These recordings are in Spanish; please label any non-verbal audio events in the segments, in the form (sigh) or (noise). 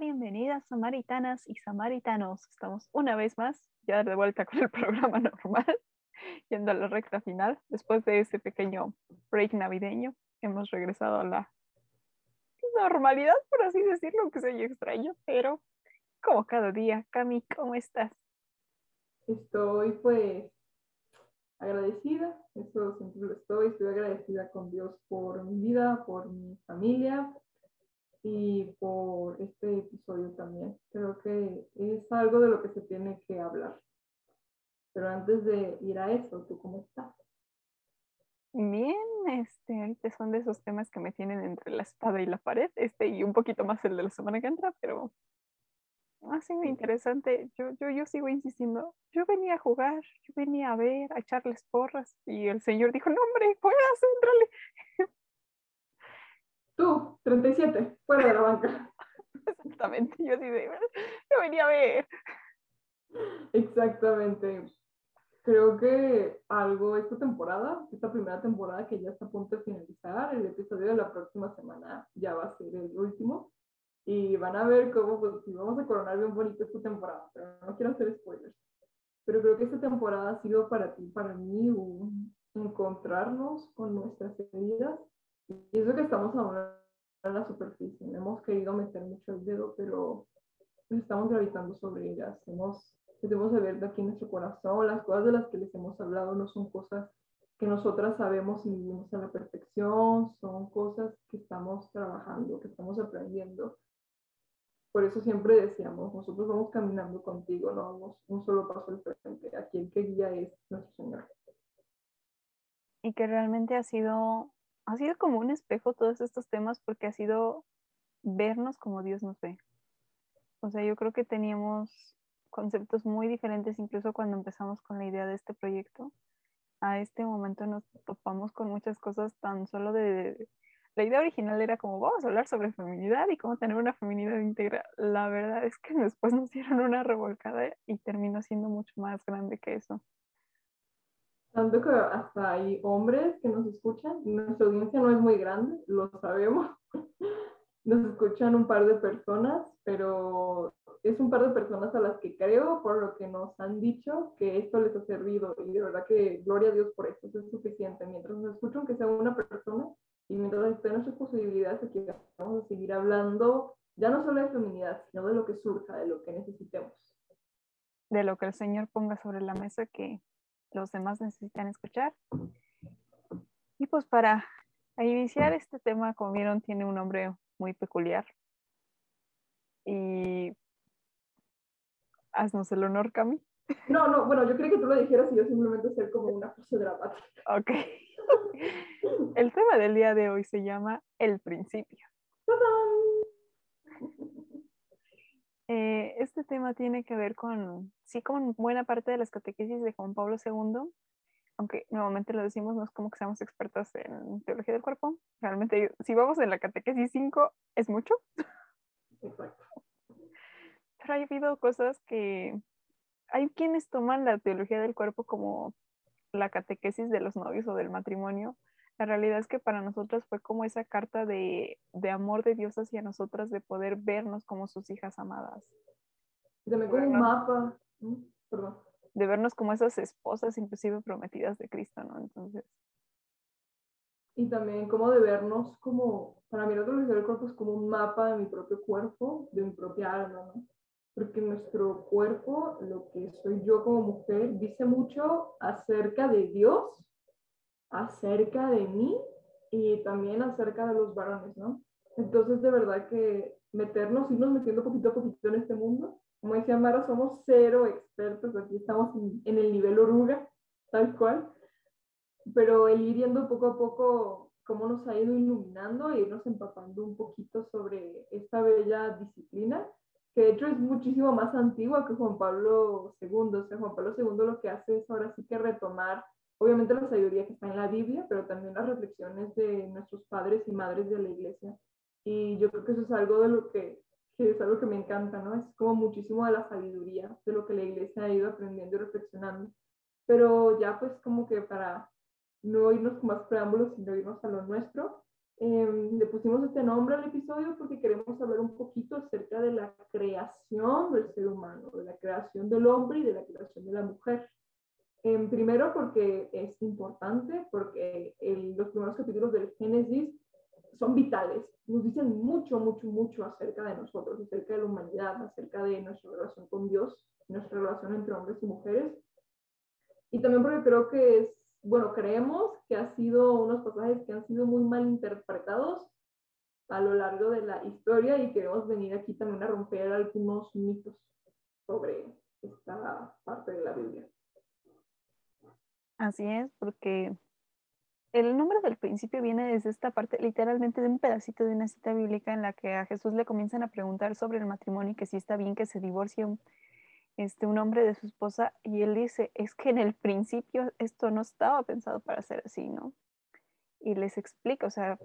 Bienvenidas samaritanas y samaritanos. Estamos una vez más ya de vuelta con el (laughs) programa normal, yendo a la recta final. Después de ese pequeño break navideño, hemos regresado a la normalidad, por así decirlo, aunque sea extraño, pero como cada día. Cami, ¿cómo estás? Estoy pues agradecida, eso siempre lo estoy, estoy agradecida con Dios por mi vida, por mi familia y por este episodio también. Creo que es algo de lo que se tiene que hablar. Pero antes de ir a eso, ¿tú cómo estás? Bien, este, ahorita son de esos temas que me tienen entre la espada y la pared, este y un poquito más el de la semana que entra, pero así muy interesante. Yo, yo, yo sigo insistiendo, yo venía a jugar, yo venía a ver, a echarles porras, y el señor dijo, no hombre, juegas, entrale. Tú, 37, fuera de la banca. (laughs) Exactamente, yo sí yo venía a ver. Exactamente creo que algo esta temporada, esta primera temporada que ya está a punto de finalizar, el episodio de la próxima semana ya va a ser el último y van a ver cómo pues, si vamos a coronar bien bonito esta temporada, pero no quiero hacer spoilers. Pero creo que esta temporada ha sido para ti, para mí, un encontrarnos con nuestras heridas y eso que estamos aún en la superficie. Hemos querido meter mucho el dedo, pero estamos gravitando sobre ellas. Hemos debemos de ver de aquí en nuestro corazón. Las cosas de las que les hemos hablado no son cosas que nosotras sabemos y vivimos a la perfección, son cosas que estamos trabajando, que estamos aprendiendo. Por eso siempre decíamos, nosotros vamos caminando contigo, no vamos un solo paso al frente. Aquí el que guía es nuestro Señor. Y que realmente ha sido, ha sido como un espejo todos estos temas porque ha sido vernos como Dios nos ve. O sea, yo creo que teníamos conceptos muy diferentes incluso cuando empezamos con la idea de este proyecto. A este momento nos topamos con muchas cosas tan solo de... La idea original era como vamos a hablar sobre feminidad y cómo tener una feminidad íntegra. La verdad es que después nos dieron una revolcada y terminó siendo mucho más grande que eso. Tanto que hasta hay hombres que nos escuchan, nuestra audiencia no es muy grande, lo sabemos. (laughs) Nos escuchan un par de personas, pero es un par de personas a las que creo por lo que nos han dicho que esto les ha servido y de verdad que gloria a Dios por eso, eso es suficiente. Mientras nos escuchan que sea una persona y mientras estén nuestras posibilidades aquí vamos a seguir hablando ya no solo de feminidad, sino de lo que surja, de lo que necesitemos. De lo que el Señor ponga sobre la mesa que los demás necesitan escuchar. Y pues para iniciar este tema, como vieron, tiene un nombre muy peculiar. Y haznos el honor, Cami. No, no, bueno, yo creo que tú lo dijeras y yo simplemente ser como una frase dramática. Ok. (laughs) El tema del día de hoy se llama El principio. Eh, este tema tiene que ver con, sí, con buena parte de las catequesis de Juan Pablo II, aunque nuevamente lo decimos, no es como que seamos expertos en teología del cuerpo. Realmente, si vamos en la catequesis 5, es mucho. Exacto pero ha habido cosas que hay quienes toman la teología del cuerpo como la catequesis de los novios o del matrimonio. La realidad es que para nosotros fue como esa carta de, de amor de Dios hacia nosotras, de poder vernos como sus hijas amadas. También como un mapa. Perdón. De vernos como esas esposas, inclusive prometidas de Cristo, ¿no? Entonces. Y también como de vernos como, para mí la teología del cuerpo es como un mapa de mi propio cuerpo, de mi propia alma, ¿no? porque nuestro cuerpo, lo que soy yo como mujer, dice mucho acerca de Dios, acerca de mí y también acerca de los varones, ¿no? Entonces, de verdad que meternos, irnos metiendo poquito a poquito en este mundo. Como decía Mara, somos cero expertos, aquí estamos en, el nivel oruga, tal cual. Pero el ir yendo poco a poco cómo nos ha ido iluminando e irnos empapando un poquito sobre esta bella disciplina que de hecho es muchísimo más antigua que Juan Pablo II. O sea, Juan Pablo II lo que hace es ahora sí que retomar, obviamente la sabiduría que está en la Biblia, pero también las reflexiones de nuestros padres y madres de la iglesia. Y yo creo que eso es algo de lo que, es algo que me encanta, ¿no? Es como muchísimo de la sabiduría, de lo que la iglesia ha ido aprendiendo y reflexionando. Pero ya pues como que para no irnos con más preámbulos, sino irnos a lo nuestro, Em, le pusimos este nombre al episodio porque queremos hablar un poquito acerca de la creación del ser humano, de la creación del hombre y de la creación de la mujer. Em, primero porque es importante, porque los primeros capítulos del Génesis son vitales, nos dicen mucho, mucho, mucho acerca de nosotros, acerca de la humanidad, acerca de nuestra relación con Dios, nuestra relación entre hombres y mujeres. Y también porque creo que es bueno, creemos que ha sido unos pasajes que han sido muy mal interpretados a lo largo de la historia y queremos venir aquí también a romper algunos mitos sobre esta parte de la Biblia. Así es, porque el nombre del principio viene desde esta parte, literalmente de un pedacito de una cita bíblica en la que a Jesús le comienzan a preguntar sobre el matrimonio y que si está bien que se divorcie este, un hombre de su esposa y él dice, es que en el principio esto no estaba pensado para ser así, ¿no? Y les explica, o sea,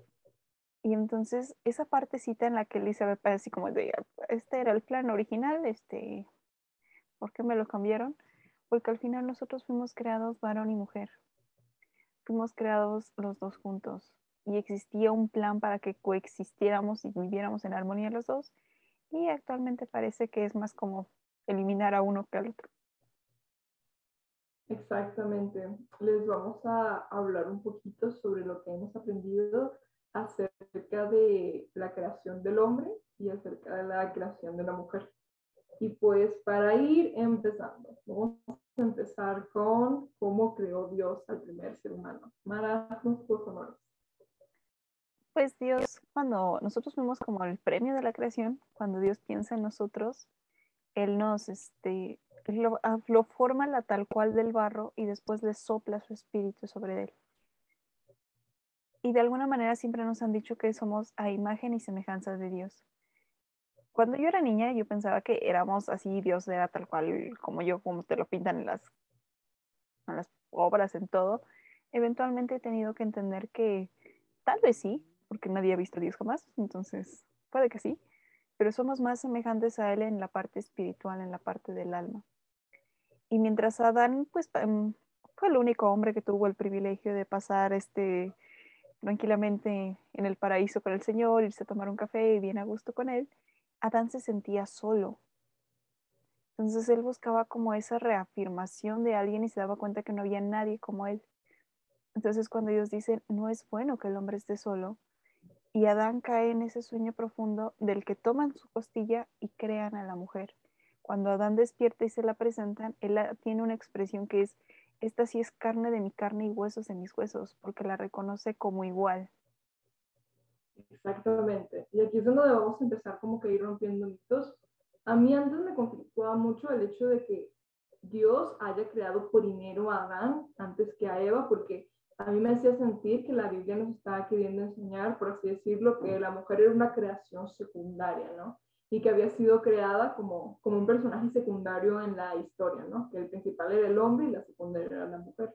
y entonces esa partecita en la que Elizabeth parece así como de, este era el plan original, este, ¿por qué me lo cambiaron? Porque al final nosotros fuimos creados varón y mujer, fuimos creados los dos juntos y existía un plan para que coexistiéramos y viviéramos en armonía los dos y actualmente parece que es más como eliminar a uno que al otro. Exactamente. Les vamos a hablar un poquito sobre lo que hemos aprendido acerca de la creación del hombre y acerca de la creación de la mujer. Y pues para ir empezando, vamos empezar con cómo creó Dios al primer ser humano. Mara, tus honores. Pues Dios, cuando nosotros fuimos como el premio de la creación, cuando Dios piensa en nosotros, él nos, este, lo, ah, lo, forma la tal cual del barro y después le sopla su espíritu sobre él. Y de alguna manera siempre nos han dicho que somos a imagen y semejanza de Dios. Cuando yo era niña, yo pensaba que éramos así, Dios era tal cual como yo, como te lo pintan en las, obras, en todo. Eventualmente he tenido que entender que tal vez sí, porque nadie ha visto a Dios jamás, entonces puede que sí, pero somos más semejantes a Él en la parte espiritual, en la parte del alma. Y mientras Adán, pues em, fue el único hombre que tuvo el privilegio de pasar este tranquilamente en el paraíso con el Señor, irse a tomar un café y bien a gusto con Él, Adán se sentía solo. Entonces él buscaba como esa reafirmación de alguien y se daba cuenta que no había nadie como él. Entonces cuando Dios dice, no es bueno que el hombre esté solo, y Adán cae en ese sueño profundo del que toman su costilla y crean a la mujer. Cuando Adán despierta y se la presentan, él tiene una expresión que es, esta sí es carne de mi carne y huesos de mis huesos, porque la reconoce como igual. Exactamente. Y aquí es donde vamos a empezar como que ir rompiendo mitos. A mí antes me conflictuaba mucho el hecho de que Dios haya creado primero a Adán antes que a Eva, porque a mí me hacía sentir que la Biblia nos estaba queriendo enseñar, por así decirlo, que la mujer era una creación secundaria, ¿no? Y que había sido creada como, como un personaje secundario en la historia, ¿no? Que el principal era el hombre y la secundaria era la mujer.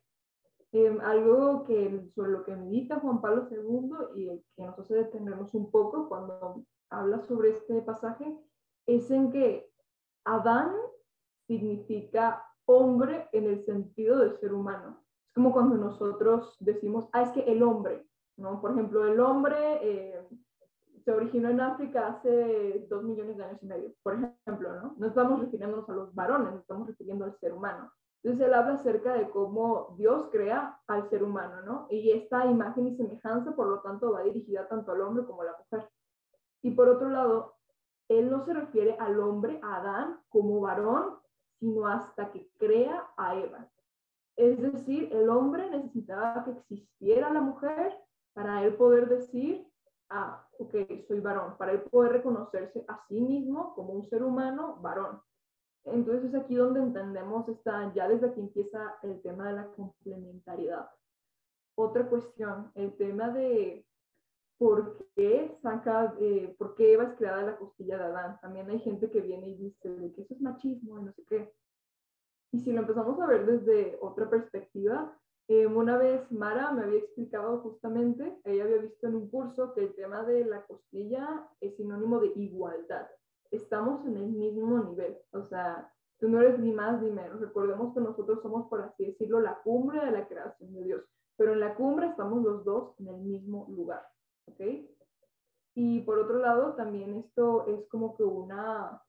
Em, algo que sobre lo que medita Juan Pablo II y que nos hace detenernos un poco cuando habla sobre este pasaje es en que Adán significa hombre en el sentido de ser humano es como cuando nosotros decimos, ah, es que el hombre, ¿no? Por ejemplo, el hombre eh, se originó en África hace dos millones de años y medio, por ejemplo, ¿no? No estamos refiriéndonos a los varones, estamos refiriendo al ser humano. Entonces él habla acerca de cómo Dios crea al ser humano, ¿no? Y esta imagen y semejanza, por lo tanto, va dirigida tanto al hombre como a la mujer. Y por otro lado, él no se refiere al hombre, a Adán, como varón, sino hasta que crea a Eva. Es decir, el hombre necesitaba que existiera la mujer para él poder decir, ah, ok, soy varón, para él poder reconocerse a sí mismo como un ser humano varón. Entonces es aquí donde entendemos esta, ya desde aquí empieza el tema de la complementariedad. Otra cuestión, el tema de por qué saca, eh, por qué Eva es creada la costilla de Adán. También hay gente que viene y dice que eso es machismo y no sé qué. Y si lo empezamos a ver desde otra perspectiva, eh, una vez Mara me había explicado justamente, ella había visto en un curso que el tema de la costilla es sinónimo de igualdad. Estamos en el mismo nivel, o sea, tú no eres ni más ni menos. Recordemos que nosotros somos, por así decirlo, la cumbre de la creación de Dios, pero en la cumbre estamos los dos en el mismo lugar. ¿ok? Y por otro lado, también esto es como que una,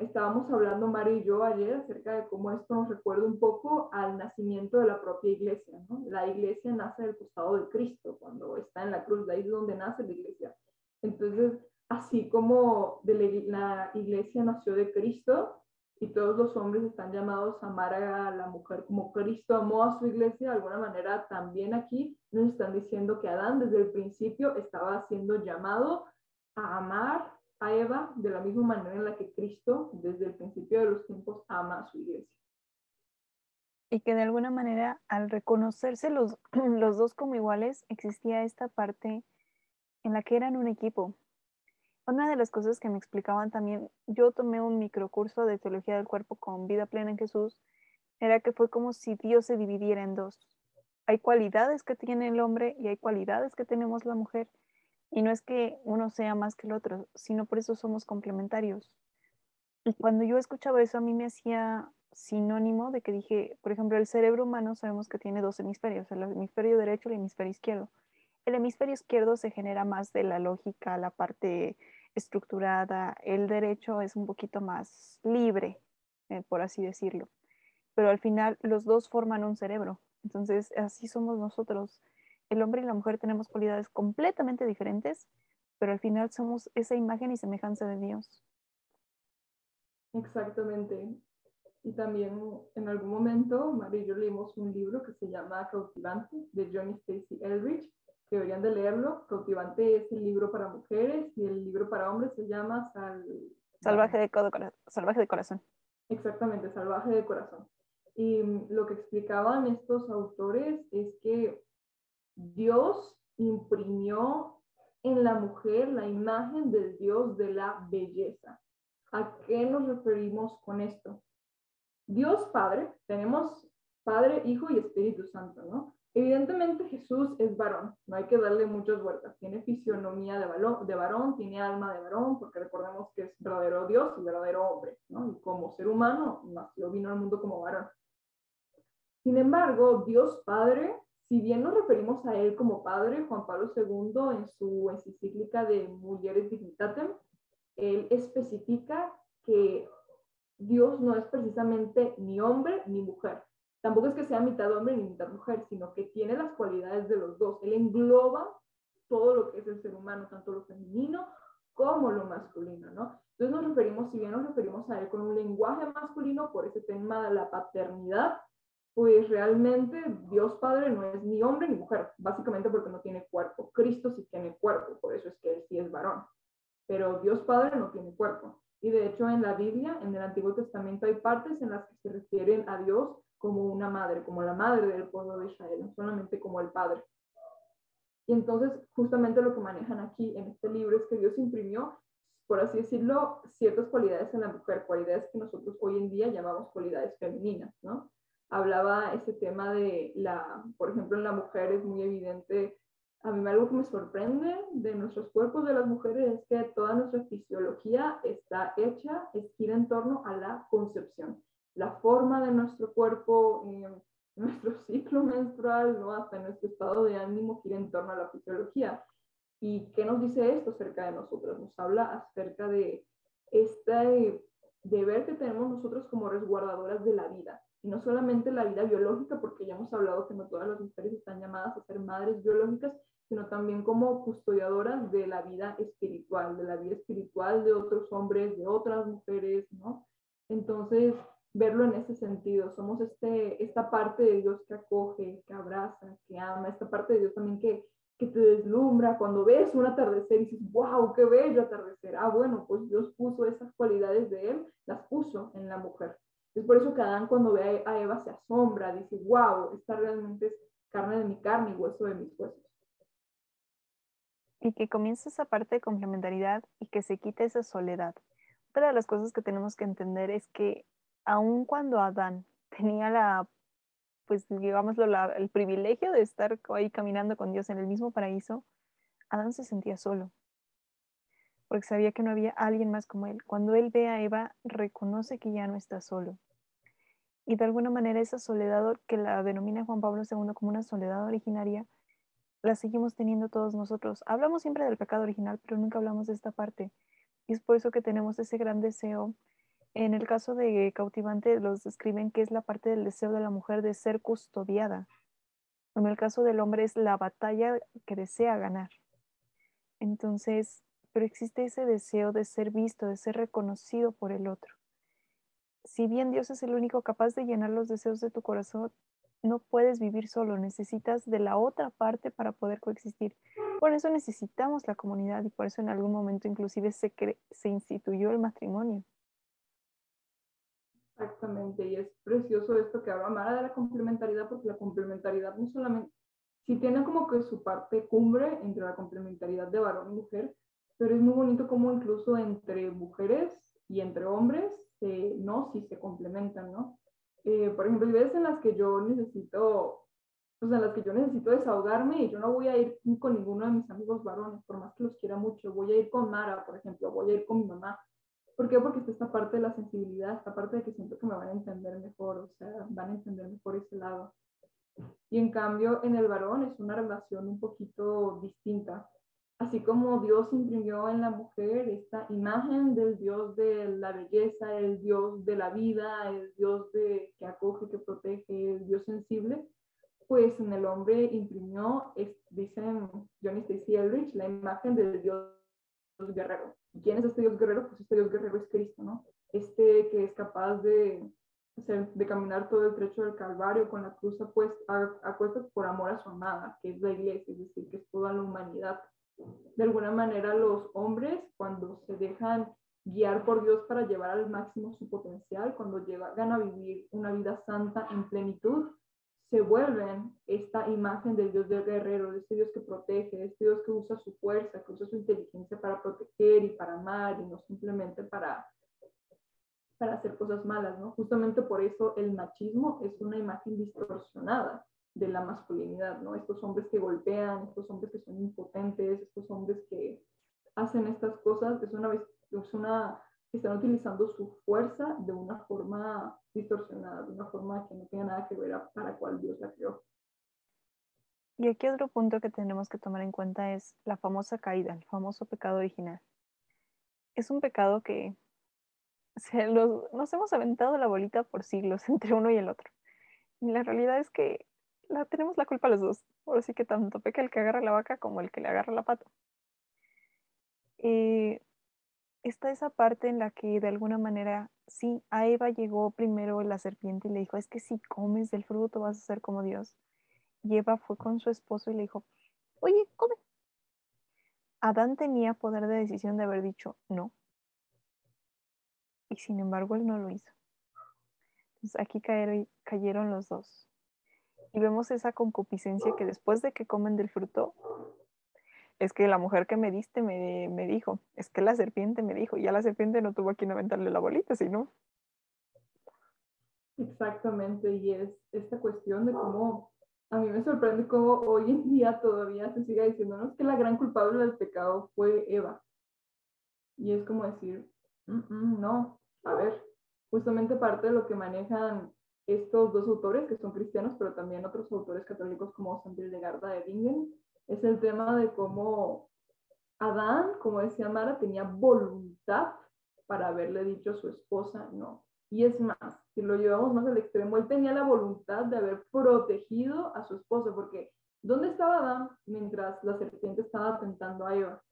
estábamos hablando Mario y yo ayer acerca de cómo esto nos recuerda un poco al nacimiento de la propia iglesia, ¿no? La iglesia nace del costado de Cristo, cuando está en la cruz, de ahí es donde nace la iglesia. Entonces, así como de la iglesia nació de Cristo, y todos los hombres están llamados a amar a la mujer como Cristo amó a su iglesia, de alguna manera también aquí nos están diciendo que Adán desde el principio estaba siendo llamado a amar a Eva de la misma manera en la que Cristo desde el principio de los tiempos ama a su iglesia. Y que de alguna manera al reconocerse los, (clears throat) los dos como iguales existía esta parte en la que eran un equipo, una de las cosas que me explicaban también, yo tomé un microcurso de teología del cuerpo con vida plena en Jesús, era que fue como si Dios se dividiera en dos. Hay cualidades que tiene el hombre y hay cualidades que tenemos la mujer. Y no es que uno sea más que el otro, sino por eso somos complementarios. Y cuando yo escuchaba eso, a mí me hacía sinónimo de que dije, por ejemplo, el cerebro humano sabemos que tiene dos hemisferios, el hemisferio derecho y el hemisferio izquierdo. El hemisferio izquierdo se genera más de la lógica, la parte estructurada, el derecho es un poquito más libre, eh, por así decirlo. Pero al final los dos forman un cerebro. Entonces, así somos nosotros. El hombre y la mujer tenemos cualidades completamente diferentes, pero al final somos esa imagen y semejanza de Dios. Exactamente. Y también en algún momento, María y yo leímos un libro que se llama Cautivante de Johnny Stacy Eldridge deberían de leerlo. Cautivante es el libro para mujeres y el libro para hombres se llama Salvaje, de Salvaje de Corazón. Exactamente, Salvaje de Corazón. Y lo que explicaban estos autores es que Dios imprimió en la mujer la imagen del Dios de la belleza. ¿A qué nos referimos con esto? Dios Padre, tenemos Padre, Hijo y Espíritu Santo, ¿no? Evidentemente Jesús es varón, no hay que darle muchas vueltas. Tiene fisionomía de, de varón, tiene alma de varón, porque recordemos que es verdadero Dios y verdadero hombre, ¿no? Y como ser humano nació, vino al mundo como varón. Sin embargo, Dios Padre, si bien nos referimos a Él como Padre, Juan Pablo II en su encíclica de Mujeres Dignitatem, Él especifica que Dios no es precisamente ni hombre ni mujer, tampoco es que sea mitad hombre ni mitad mujer, sino que tiene las cualidades de los dos. Él engloba todo lo que es el ser humano, tanto lo femenino como lo masculino, ¿no? Entonces nos referimos, si bien nos referimos a él con un lenguaje masculino por ese tema de la paternidad, pues realmente Dios Padre no es ni hombre ni mujer, básicamente porque no tiene cuerpo. Cristo sí tiene cuerpo, por eso es que él sí es varón, pero Dios Padre no tiene cuerpo. Y de hecho en la Biblia, en el Antiguo Testamento, hay partes en las que se refieren a Dios como una madre, como la madre del pueblo de Israel, no solamente como el padre. Y entonces, justamente lo que manejan aquí en este libro es que Dios imprimió, por así decirlo, ciertas cualidades en la mujer, cualidades que nosotros hoy en día llamamos cualidades femeninas, ¿no? Hablaba ese tema de la, por ejemplo, en la mujer es muy evidente, a mí algo que me sorprende de nuestros cuerpos de las mujeres es que toda nuestra fisiología está hecha, gira en torno a la concepción la forma de nuestro cuerpo, eh, (laughs) nuestro ciclo menstrual, ¿no? hasta nuestro estado de ánimo gira en torno a la fisiología. ¿Y qué nos dice esto acerca de nosotros? Nos habla acerca de este deber que tenemos nosotros como resguardadoras de la vida. Y no solamente la vida biológica, porque ya hemos hablado que no todas las mujeres están llamadas a ser madres biológicas, sino también como custodiadoras de la vida espiritual, de la vida espiritual de otros hombres, de otras mujeres, ¿no? Entonces, verlo en ese sentido. Somos este, esta parte de Dios que acoge, que abraza, que ama, esta parte de Dios también que, que te deslumbra. Cuando ves un atardecer y dices, wow, qué bello atardecer. Ah, bueno, pues Dios puso esas cualidades de Él, las puso en la mujer. Es por eso que Adán cuando ve a Eva se asombra, dice, wow, esta realmente es carne de mi carne y hueso de mis huesos. Y que comience esa parte de complementariedad y que se quite esa soledad. Otra de las cosas que tenemos que entender es que aun cuando Adán tenía la, pues digámoslo, el privilegio de estar ahí caminando con Dios en el mismo paraíso, Adán se sentía solo, porque sabía que no había alguien más como él. Cuando él ve a Eva, reconoce que ya no está solo. Y de alguna manera esa soledad que la denomina Juan Pablo II como una soledad originaria, la seguimos teniendo todos nosotros. Hablamos siempre del pecado original, pero nunca hablamos de esta parte. Y es por eso que tenemos ese gran deseo. En el caso de Cautivante, los describen que es la parte del deseo de la mujer de ser custodiada. En el caso del hombre es la batalla que desea ganar. Entonces, pero existe ese deseo de ser visto, de ser reconocido por el otro. Si bien Dios es el único capaz de llenar los deseos de tu corazón, no puedes vivir solo, necesitas de la otra parte para poder coexistir. Por eso necesitamos la comunidad y por eso en algún momento inclusive se, se instituyó el matrimonio. Exactamente, y es precioso esto que habla Mara de la complementariedad, porque la complementariedad no solamente, si tiene como que su parte cumbre entre la complementariedad de varón y mujer, pero es muy bonito como incluso entre mujeres y entre hombres, no, si se complementan, ¿no? Eh, por ejemplo, hay veces en las que yo necesito, pues en las que yo necesito desahogarme y yo no voy a ir con ninguno de mis amigos varones, por más que los quiera mucho, voy a ir con Mara, por ejemplo, voy a ir con mi mamá. ¿Por qué? Porque está esta parte de la sensibilidad, esta parte de que siento que me van a entender mejor, o sea, van a entender mejor ese lado. Y en cambio, en el varón es una relación un poquito distinta. Así como Dios imprimió en la mujer esta imagen del Dios de la belleza, el Dios de la vida, el Dios de, que acoge, que protege, el Dios sensible, pues en el hombre imprimió, dicen Johnny Stacy Eldridge, la imagen del Dios guerrero. ¿Y quién es este Dios guerrero? Pues este Dios guerrero es Cristo, ¿no? Este que es capaz de, de caminar todo el trecho del Calvario con la cruz apuesta, apuesta por amor a su amada, que es la iglesia, es decir, que es toda la humanidad. De alguna manera los hombres, cuando se dejan guiar por Dios para llevar al máximo su potencial, cuando llegan a vivir una vida santa en plenitud, se vuelven esta imagen del Dios del guerrero, de este Dios que protege, de este Dios que usa su fuerza, que usa su inteligencia para proteger y para amar y no simplemente para, para hacer cosas malas, ¿no? Justamente por eso el machismo es una imagen distorsionada de la masculinidad, ¿no? Estos hombres que golpean, estos hombres que son impotentes, estos hombres que hacen estas cosas, es una, es una están utilizando su fuerza de una forma distorsionada, de una forma que no tiene nada que ver para cuál Dios la creó. Y aquí otro punto que tenemos que tomar en cuenta es la famosa caída, el famoso pecado original. Es un pecado que se los, nos hemos aventado la bolita por siglos (laughs) entre uno y el otro. Y la realidad es que la, tenemos la culpa los dos. Por así que tanto peca el que agarra la vaca como el que le agarra la pata. Y está esa parte en la que de alguna manera, sí, a Eva llegó primero la serpiente y le dijo, es que si comes del fruto vas a ser como Dios. Y Eva fue con su esposo y le dijo, oye, come. Adán tenía poder de decisión de haber dicho no. Y sin embargo, él no lo hizo. Entonces aquí cayeron, cayeron los dos. Y vemos esa concupiscencia que después de que comen del fruto, es que la mujer que me diste me, me, dijo, es que la serpiente me dijo, y ya la serpiente no tuvo a quien aventarle la bolita, sino. Exactamente, y es esta cuestión de cómo, a mí me sorprende cómo hoy en día todavía se sigue diciendo, que la gran culpable del pecado fue Eva. Y es como decir, no, a ver, justamente parte de lo que manejan estos dos autores, que son cristianos, pero también otros autores católicos como San Garda de Bingen, es el tema de cómo Adán, como decía Mara, tenía voluntad para haberle dicho a su esposa no. Y es más, si lo llevamos más al extremo, él tenía la voluntad de haber protegido a su esposa, porque ¿dónde estaba Adán mientras la serpiente estaba tentando a Eva?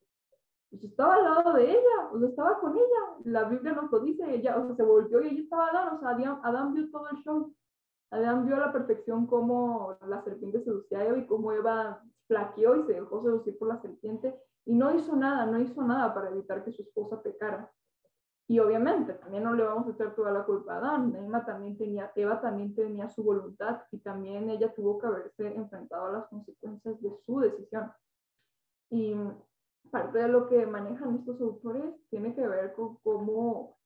Pues estaba al lado de ella, o sea, estaba con ella. La Biblia nos lo dice, ella, o sea, se volvió y allí estaba Adán, o sea, Adán, Adán vio todo el show. Adán vio a la perfección cómo la serpiente seducía a Eva y cómo Eva flaqueó y se dejó seducir por la serpiente y no hizo nada, no hizo nada para evitar que su esposa pecara. Y obviamente también no le vamos a echar toda la culpa a Adán. Eva también tenía, Eva también tenía su voluntad y también ella tuvo que haberse enfrentado a las consecuencias de su decisión. Y parte de lo que manejan estos autores tiene que ver con cómo,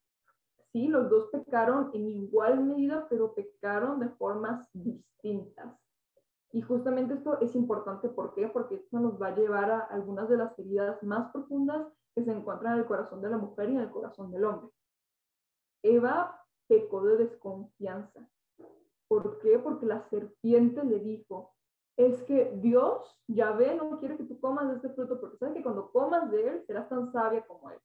sí, los dos pecaron en igual medida, pero pecaron de formas distintas. Y justamente esto es importante, ¿por qué? Porque esto nos va a llevar a algunas de las heridas más profundas que se encuentran en el corazón de la mujer y en el corazón del hombre. Eva pecó de desconfianza. ¿Por qué? Porque la serpiente le dijo, es que Dios, ya ve, no quiere que tú comas de este fruto, porque sabe que cuando comas de él serás tan sabia como él.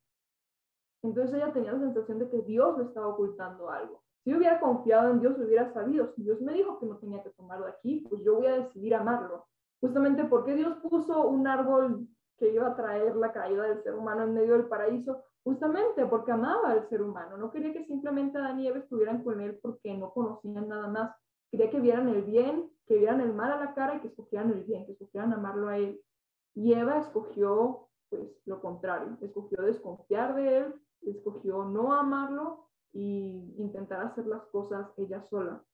Entonces ella tenía la sensación de que Dios le estaba ocultando algo. Si hubiera confiado en Dios, hubiera sabido, si Dios me dijo que no tenía que tomarlo aquí, pues yo voy a decidir amarlo. Justamente porque Dios puso un árbol que iba a traer la caída del ser humano en medio del paraíso, justamente porque amaba al ser humano. No quería que simplemente Adán y Eva estuvieran con él porque no conocían nada más. Quería que vieran el bien, que vieran el mal a la cara y que escogieran el bien, que escogieran amarlo a él. Y Eva escogió pues lo contrario, escogió desconfiar de él, escogió no amarlo y intentar hacer las cosas ella sola.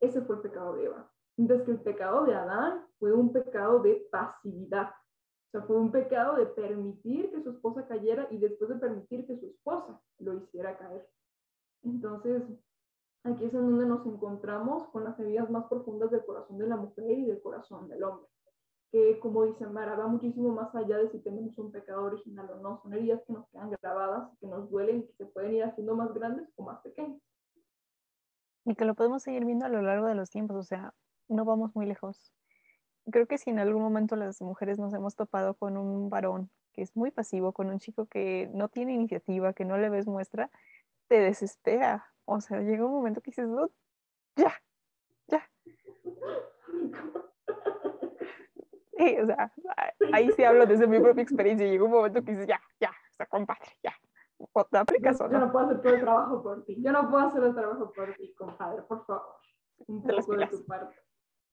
Ese fue el pecado de Eva. Mientras que el pecado de Adán fue un pecado de pasividad. O sea, fue un pecado de permitir que su esposa cayera y después de permitir que su esposa lo hiciera caer. Entonces, aquí es en donde nos encontramos con las heridas más profundas del corazón de la mujer y del corazón del hombre que como dice Mara, va muchísimo más allá de si tenemos un pecado original o no. Son heridas que nos quedan grabadas, que nos duelen, que se pueden ir haciendo más grandes o más pequeñas. Y que lo podemos seguir viendo a lo largo de los tiempos, o sea, no vamos muy lejos. Creo que si en algún momento las mujeres nos hemos topado con un varón que es muy pasivo, con un chico que no tiene iniciativa, que no le ves muestra, te desespera. O sea, llega un momento que dices, ya, ya. (laughs) Sí, (laughs) o sea, ahí sí hablo desde mi propia experiencia. Llegó un momento que dices, ya, ya, o sea, compadre, ya. ¿Te aplicas yo, yo no puedo hacer todo el trabajo por ti. Yo no puedo hacer el trabajo por ti, compadre, por favor. Un poco de tu parte.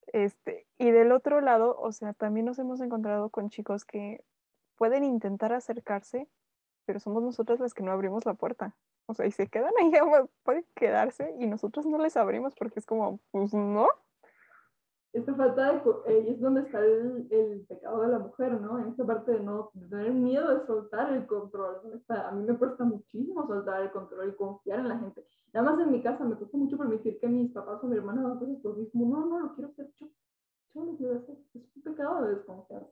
Este, y del otro lado, o sea, también nos hemos encontrado con chicos que pueden intentar acercarse, pero somos nosotras las que no abrimos la puerta. O sea, y se quedan ahí, (laughs) pueden quedarse y nosotros no les abrimos porque es como, pues no, esta falta de, eh, es donde está el, el, pecado de la mujer, ¿no? En esta parte de no tener miedo de soltar el control. Está, a mí me cuesta muchísimo soltar el control y confiar en la gente. Nada más en mi casa me cuesta mucho permitir que mis papás o mi hermana hagan cosas por mí. Como, no, no, lo quiero hacer yo. Yo lo quiero hacer. Es un pecado de desconfianza.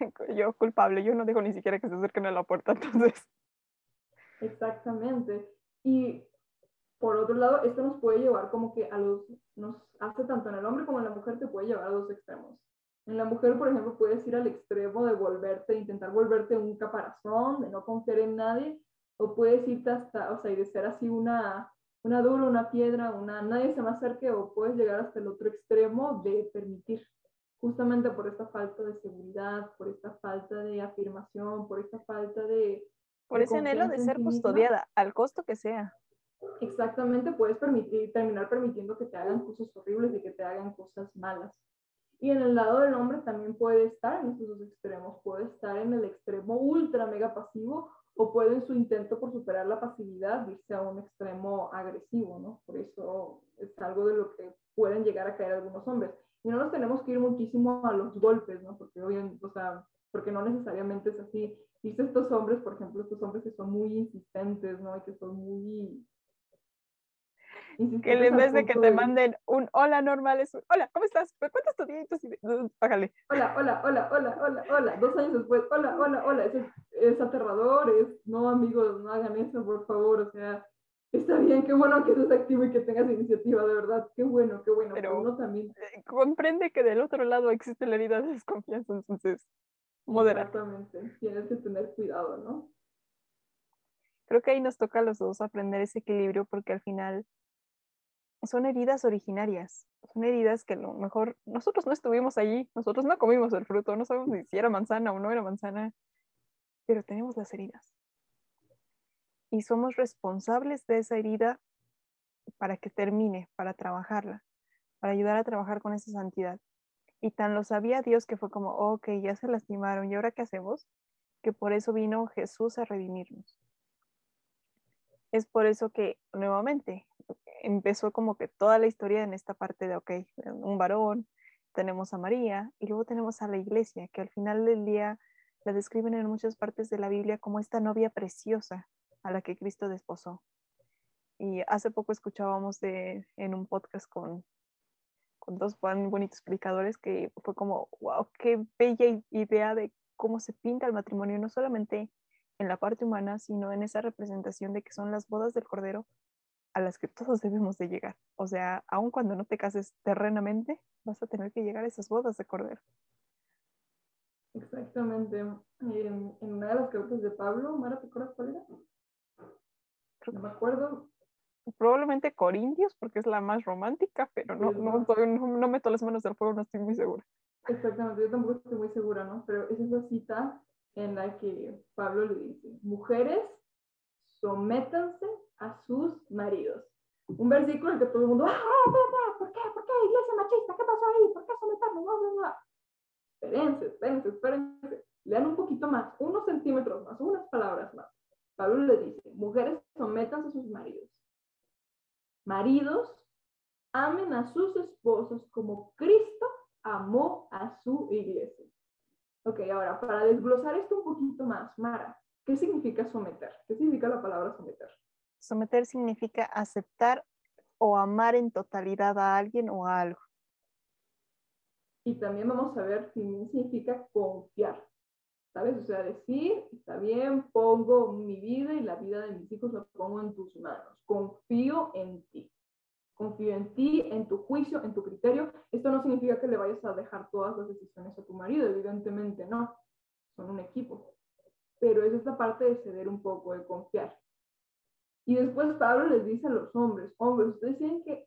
(laughs) Yo culpable, yo no dejo ni siquiera que se acerquen a la puerta, (laughs) entonces. Exactamente. Y por otro lado, esto nos puede llevar como que a los, nos hace tanto en el hombre como en la mujer, te puede llevar a dos extremos. En la mujer, por ejemplo, puedes ir al extremo de volverte, intentar volverte un caparazón, de no confiar en nadie, o puedes irte hasta, o sea, y de ser así una, una dura, una piedra, una, nadie se me acerque, o puedes llegar hasta el otro extremo de permitir, justamente por esta falta de seguridad, por esta falta de afirmación, por esta falta de... Por ese anhelo de ser custodiada, al costo que sea exactamente puedes permitir, terminar permitiendo que te hagan cosas horribles y que te hagan cosas malas. Y en el lado del hombre también puede estar en estos dos extremos, puede estar en el extremo ultra mega pasivo o puede en su intento por superar la pasividad irse a un extremo agresivo, ¿no? Por eso es algo de lo que pueden llegar a caer algunos hombres. Y no nos tenemos que ir muchísimo a los golpes, ¿no? Porque, o sea, porque no necesariamente es así. Dice estos hombres, por ejemplo, estos hombres que son muy insistentes, ¿no? Y que son muy que en vez de que te manden un hola normal, es un hola, ¿cómo estás? ¿Me cuentas tu día Págale. Hola, hola, hola, hola, hola, hola. Dos años después, hola, hola, hola. Es, es aterrador, es, no amigos, no hagan eso, por favor. O sea, está bien, qué bueno que seas activo y que tengas iniciativa, de verdad. Qué bueno, qué bueno. Pero uno también. Eh, comprende que del otro lado existe la herida de desconfianza, entonces, modera. Exactamente, tienes que tener cuidado, ¿no? Creo que ahí nos toca a los dos aprender ese equilibrio porque al final son heridas originarias, son heridas que a lo mejor nosotros no estuvimos allí, nosotros no comimos el fruto, no sabemos si era manzana o no era manzana, pero tenemos las heridas. Y somos responsables de esa herida para que termine, para trabajarla, para ayudar a trabajar con esa santidad. Y tan lo sabía Dios que fue como, ok, ya se lastimaron, ¿y ahora qué hacemos? Que por eso vino Jesús a redimirnos. Es por eso que, nuevamente, empezó como que toda la historia en esta parte de, ok, un varón, tenemos a María y luego tenemos a la iglesia, que al final del día la describen en muchas partes de la Biblia como esta novia preciosa a la que Cristo desposó. Y hace poco escuchábamos de, en un podcast con, con dos bonitos explicadores que fue como, wow, qué bella idea de cómo se pinta el matrimonio, no solamente en la parte humana, sino en esa representación de que son las bodas del Cordero a las que todos debemos de llegar. O sea, aun cuando no te cases terrenamente, vas a tener que llegar a esas bodas de Cordero. Exactamente. En, una de las cartas de Pablo, Mara, ¿te acuerdas cuál era? No me acuerdo. Probablemente Corintios, porque es la más romántica, pero no, no, no, no meto las manos del fuego, no estoy muy segura. Exactamente, yo tampoco estoy muy segura, ¿no? Pero es esa cita en la que Pablo le dice, mujeres, sométanse a sus maridos. Un versículo en que todo el mundo, ¡ah, ¿por qué? ¿Por qué? Iglesia machista, ¿qué pasó ahí? ¿Por qué someternos? No, no, no. Espérense, espérense, espérense. Lean un poquito más, unos centímetros más, unas palabras más. Pablo le dice, mujeres, sométanse a sus maridos. Maridos, amen a sus esposos como Cristo amó a su iglesia. Ok, ahora, para desglosar esto un poquito más, Mara, ¿qué significa someter? ¿Qué significa la palabra someter? Someter significa aceptar o amar en totalidad a alguien o a algo. Y también vamos a ver qué significa confiar. ¿Sabes? O sea, decir, está bien, pongo mi vida y la vida de mis hijos la pongo en tus manos. Confío en ti confío en ti, en tu juicio, en tu criterio. Esto no significa que le vayas a dejar todas las decisiones a tu marido, evidentemente no, son un equipo. Pero es esta parte de ceder un poco, de confiar. Y después Pablo les dice a los hombres, hombres, ustedes tienen que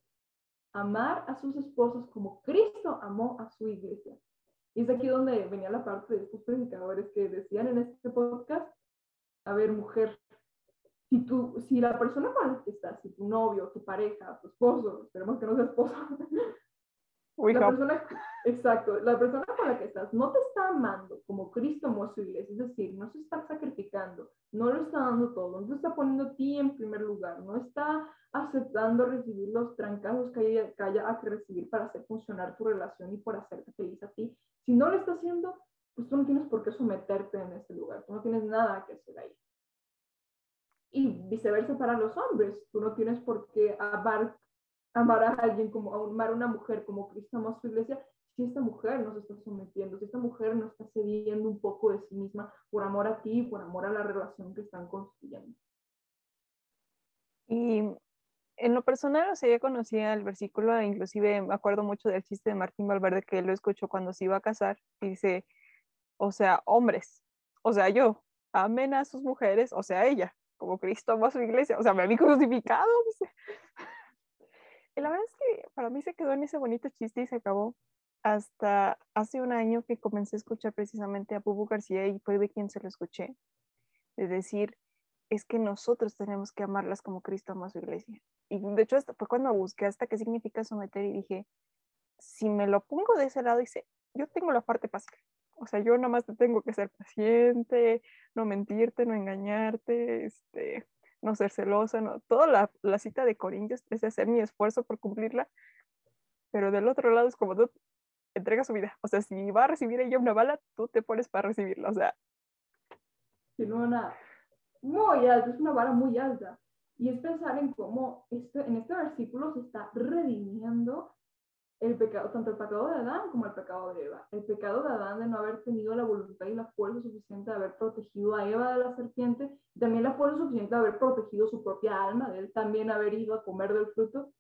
amar a sus esposas como Cristo amó a su iglesia. Y es aquí donde venía la parte de estos predicadores que decían en este podcast, a ver, mujer, si, tú, si la persona con la que estás, si tu novio, tu pareja, tu esposo, esperemos que no sea esposo, (laughs) la persona, exacto, la persona con la que estás no te está amando como Cristo amó su iglesia, es decir, no se está sacrificando, no lo está dando todo, no está poniendo a ti en primer lugar, no está aceptando recibir los trancazos que haya, que haya que recibir para hacer funcionar tu relación y por hacerte feliz a ti. Si no lo está haciendo, pues tú no tienes por qué someterte en ese lugar, tú no tienes nada que hacer ahí. Y viceversa para los hombres. Tú no tienes por qué amar, amar a alguien como, amar a una mujer como Cristo amó a su iglesia si esta mujer no se está sometiendo, si esta mujer no está cediendo un poco de sí misma por amor a ti, por amor a la relación que están construyendo. Y en lo personal, o sea, ya conocía el versículo, inclusive me acuerdo mucho del chiste de Martín Valverde que él lo escuchó cuando se iba a casar, y dice, o sea, hombres, o sea, yo, amen a sus mujeres, o sea, ella, como Cristo amó a su iglesia, o sea, me había crucificado. Dice. La verdad es que para mí se quedó en ese bonito chiste y se acabó. Hasta hace un año que comencé a escuchar precisamente a Bubu García y fue de quien se lo escuché, de decir, es que nosotros tenemos que amarlas como Cristo amó a su iglesia. Y de hecho hasta fue cuando busqué hasta qué significa someter y dije, si me lo pongo de ese lado, dice, yo tengo la parte fácil. O sea, yo nada más te tengo que ser paciente, no mentirte, no engañarte, este, no ser celosa, no. Toda la, la cita de Corintios es hacer mi esfuerzo por cumplirla, pero del otro lado es como tú entregas su vida. O sea, si va a recibir ella una bala, tú te pones para recibirla. O sea. Tiene una muy alta, es una vara muy alta. Y es pensar en cómo este, en este versículo se está redimiendo el pecado, tanto el pecado de Adán como el pecado de Eva. El pecado de Adán de no haber tenido la voluntad y la fuerza suficiente de haber protegido a Eva de la serpiente, también la fuerza suficiente de haber protegido su propia alma, de él también haber ido a comer del fruto.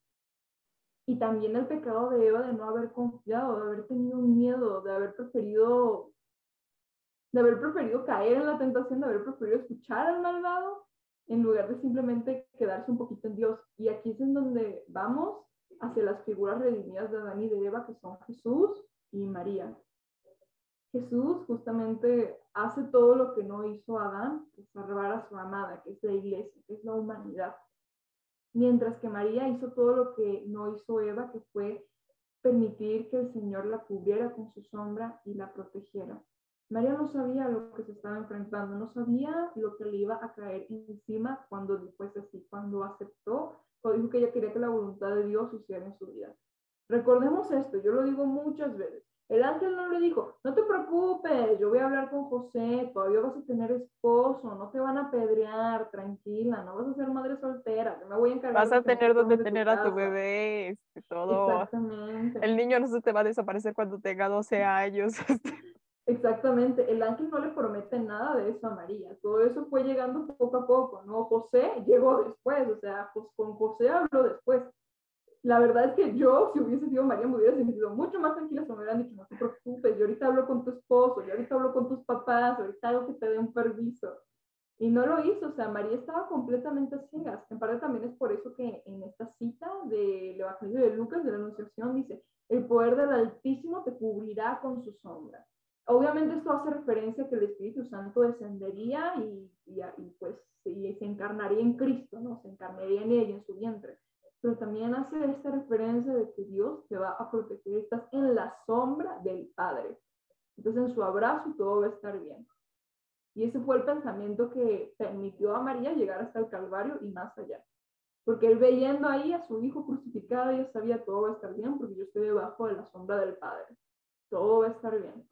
Y también el pecado de Eva de no haber confiado, de haber tenido miedo, de haber preferido de haber preferido caer en la tentación, de haber preferido escuchar al malvado en lugar de simplemente quedarse un poquito en Dios. Y aquí es en donde vamos hacia las figuras redimidas de Adán y de Eva, que son Jesús y María. Jesús justamente hace todo lo que no hizo Adán, que es salvar a su amada, que es la iglesia, que es la humanidad. Mientras que María hizo todo lo que no hizo Eva, que fue permitir que el Señor la cubriera con su sombra y la protegiera. María no sabía lo que se estaba enfrentando, no sabía lo que le iba a caer encima cuando después así, cuando aceptó cuando dijo que ella quería que la voluntad de Dios sucediera en su vida. Recordemos esto, yo lo digo muchas veces. El ángel no le dijo, no te preocupes, yo voy a hablar con José, todavía vas a tener esposo, no te van a pedrear, tranquila, no vas a ser madre soltera, yo me voy a encargar. Vas a tener te donde tener a tu casa". bebé, este, todo. Exactamente. El niño no se te va a desaparecer cuando tenga 12 años. (laughs) Exactamente, el ángel no le promete nada de eso a María, todo eso fue llegando poco a poco, ¿no? José llegó después, o sea, con José habló después. La verdad es que yo, si hubiese sido María, me hubiera sentido mucho más tranquila me hubieran dicho, no te preocupes, yo ahorita hablo con tu esposo, yo ahorita hablo con tus papás, ahorita hago que te den permiso. Y no lo hizo, o sea, María estaba completamente a ciegas. En parte también es por eso que en esta cita del Evangelio de Lucas, de la Anunciación, dice, el poder del Altísimo te cubrirá con su sombra. Obviamente esto hace referencia a que el Espíritu Santo descendería y, y, y, pues y se encarnaría en Cristo, ¿no? Se encarnaría en ella, en su vientre. Pero también hace esta referencia de que Dios te va a proteger, estás en la sombra del Padre. Entonces en su abrazo todo va a estar bien. Y ese fue el pensamiento que permitió a María llegar hasta el Calvario y más allá. Porque él viendo ahí a su hijo crucificado, ella sabía todo va a estar bien porque yo estoy debajo de la sombra del Padre. Todo va a estar bien.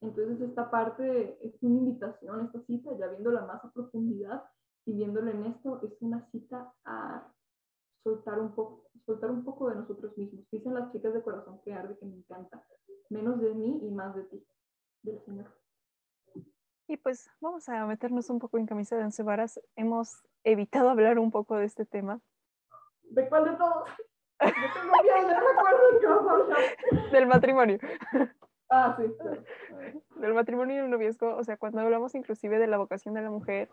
Entonces esta parte es una invitación, esta cita, ya viéndola más a profundidad y viéndolo en esto, es una cita a soltar un poco, soltar un poco de nosotros mismos. Dicen las chicas de corazón que arde, que me encanta. Menos de mí y más de ti, del Señor. Y pues vamos a meternos un poco en camisa de once varas. Hemos evitado hablar un poco de este tema. ¿De cuál de todos? Yo tengo miedo, no recuerdo qué vamos a hablar. Del matrimonio. Ah, sí. (laughs) Del matrimonio y el noviazgo. O sea, cuando hablamos inclusive de la vocación de la mujer,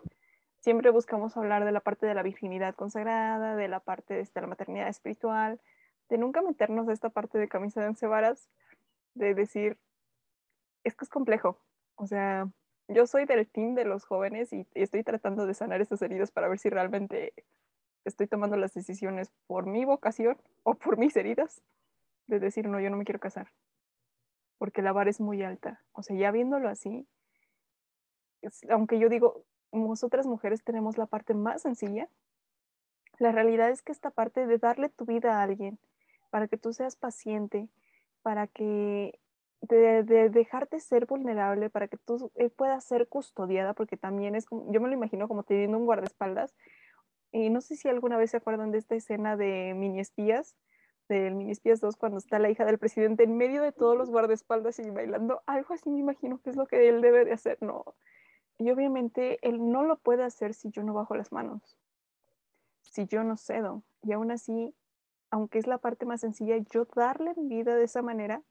siempre buscamos hablar de la parte de la virginidad consagrada, de la parte de la maternidad espiritual, de nunca meternos a esta parte de camisa de once varas, de decir, es que es complejo. O sea, yo soy del team de los jóvenes y estoy tratando de sanar estas heridas para ver si realmente estoy tomando las decisiones por mi vocación o por mis heridas, de decir, no, yo no me quiero casar, porque la vara es muy alta. O sea, ya viéndolo así, aunque yo digo, nosotras mujeres tenemos la parte más sencilla, la realidad es que esta parte de darle tu vida a alguien, para que tú seas paciente, para que de, de, dejarte ser vulnerable para que tú eh, puedas ser custodiada, porque también es como, yo me lo imagino como teniendo un guardaespaldas. Y no sé si alguna vez se acuerdan de esta escena de Mini Espías, del Mini Espías 2, cuando está la hija del presidente en medio de todos los guardaespaldas y bailando. Algo así me imagino que es lo que él debe de hacer, ¿no? Y obviamente él no lo puede hacer si yo no bajo las manos, si yo no cedo. Y aún así, aunque es la parte más sencilla, yo darle vida de esa manera,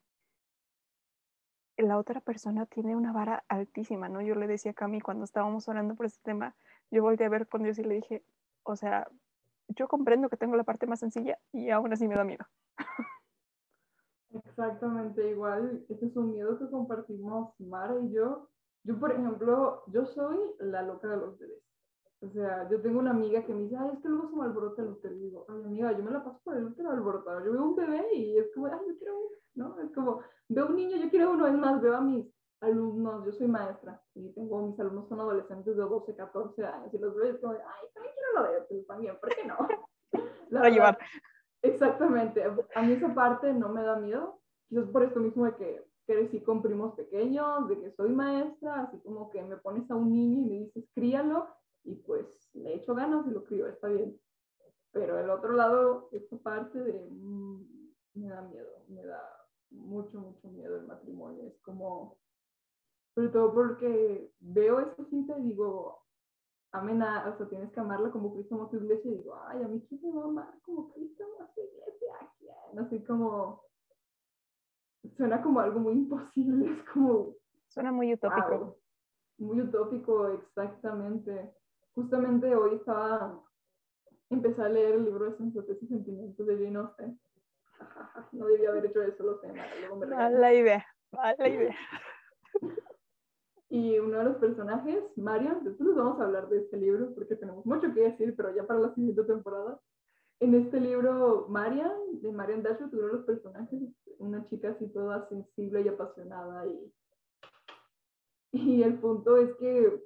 la otra persona tiene una vara altísima, ¿no? Yo le decía a Cami cuando estábamos orando por este tema, yo volteé a ver con Dios y le dije, o sea, yo comprendo que tengo la parte más sencilla y aún así me da miedo. Exactamente igual, ese es un miedo que compartimos Mara y yo. Yo, por ejemplo, yo soy la loca de los bebés. O sea, yo tengo una amiga que me dice, ay, es que luego se me alborota el útero. Digo, ay, amiga, yo me la paso por el útero alborotado. Yo veo un bebé y es como, ay, yo quiero uno, ¿no? Es como, veo un niño, yo quiero uno. Es más, veo a mis alumnos, yo soy maestra y tengo, mis alumnos son adolescentes de 12, 14 años y los veo y es como, ay, también quiero lo de él también, ¿por qué no? (laughs) La Para llevar. Exactamente. A mí esa parte no me da miedo. Quizás por esto mismo de que crecí con primos pequeños, de que soy maestra, así como que me pones a un niño y me dices, críalo, y pues le echo ganas y lo crío, está bien. Pero el otro lado, esta parte de, mmm, me da miedo, me da mucho, mucho miedo el matrimonio. Es como, sobre todo porque veo esa cita y digo, amen a, o sea, tienes que amarla como Cristo amó tu iglesia, y digo, ay, a mí quién me va a amar como Cristo amó su iglesia, ¿quién? Así como, suena como algo muy imposible, (laughs) es como... Suena muy utópico. Wow, muy utópico, exactamente. Justamente hoy estaba, empecé a leer el libro de Sensatez y Sentimientos de Jane Austen. (laughs) No debía haber hecho eso, lo sé, luego me Mala idea, mala idea. (laughs) Y uno de los personajes, Marion, después vamos a hablar de este libro porque tenemos mucho que decir, pero ya para la siguiente temporada. En este libro, Marian, de Marian Dashwood, uno de los personajes, una chica así toda sensible y apasionada. Y, y el punto es que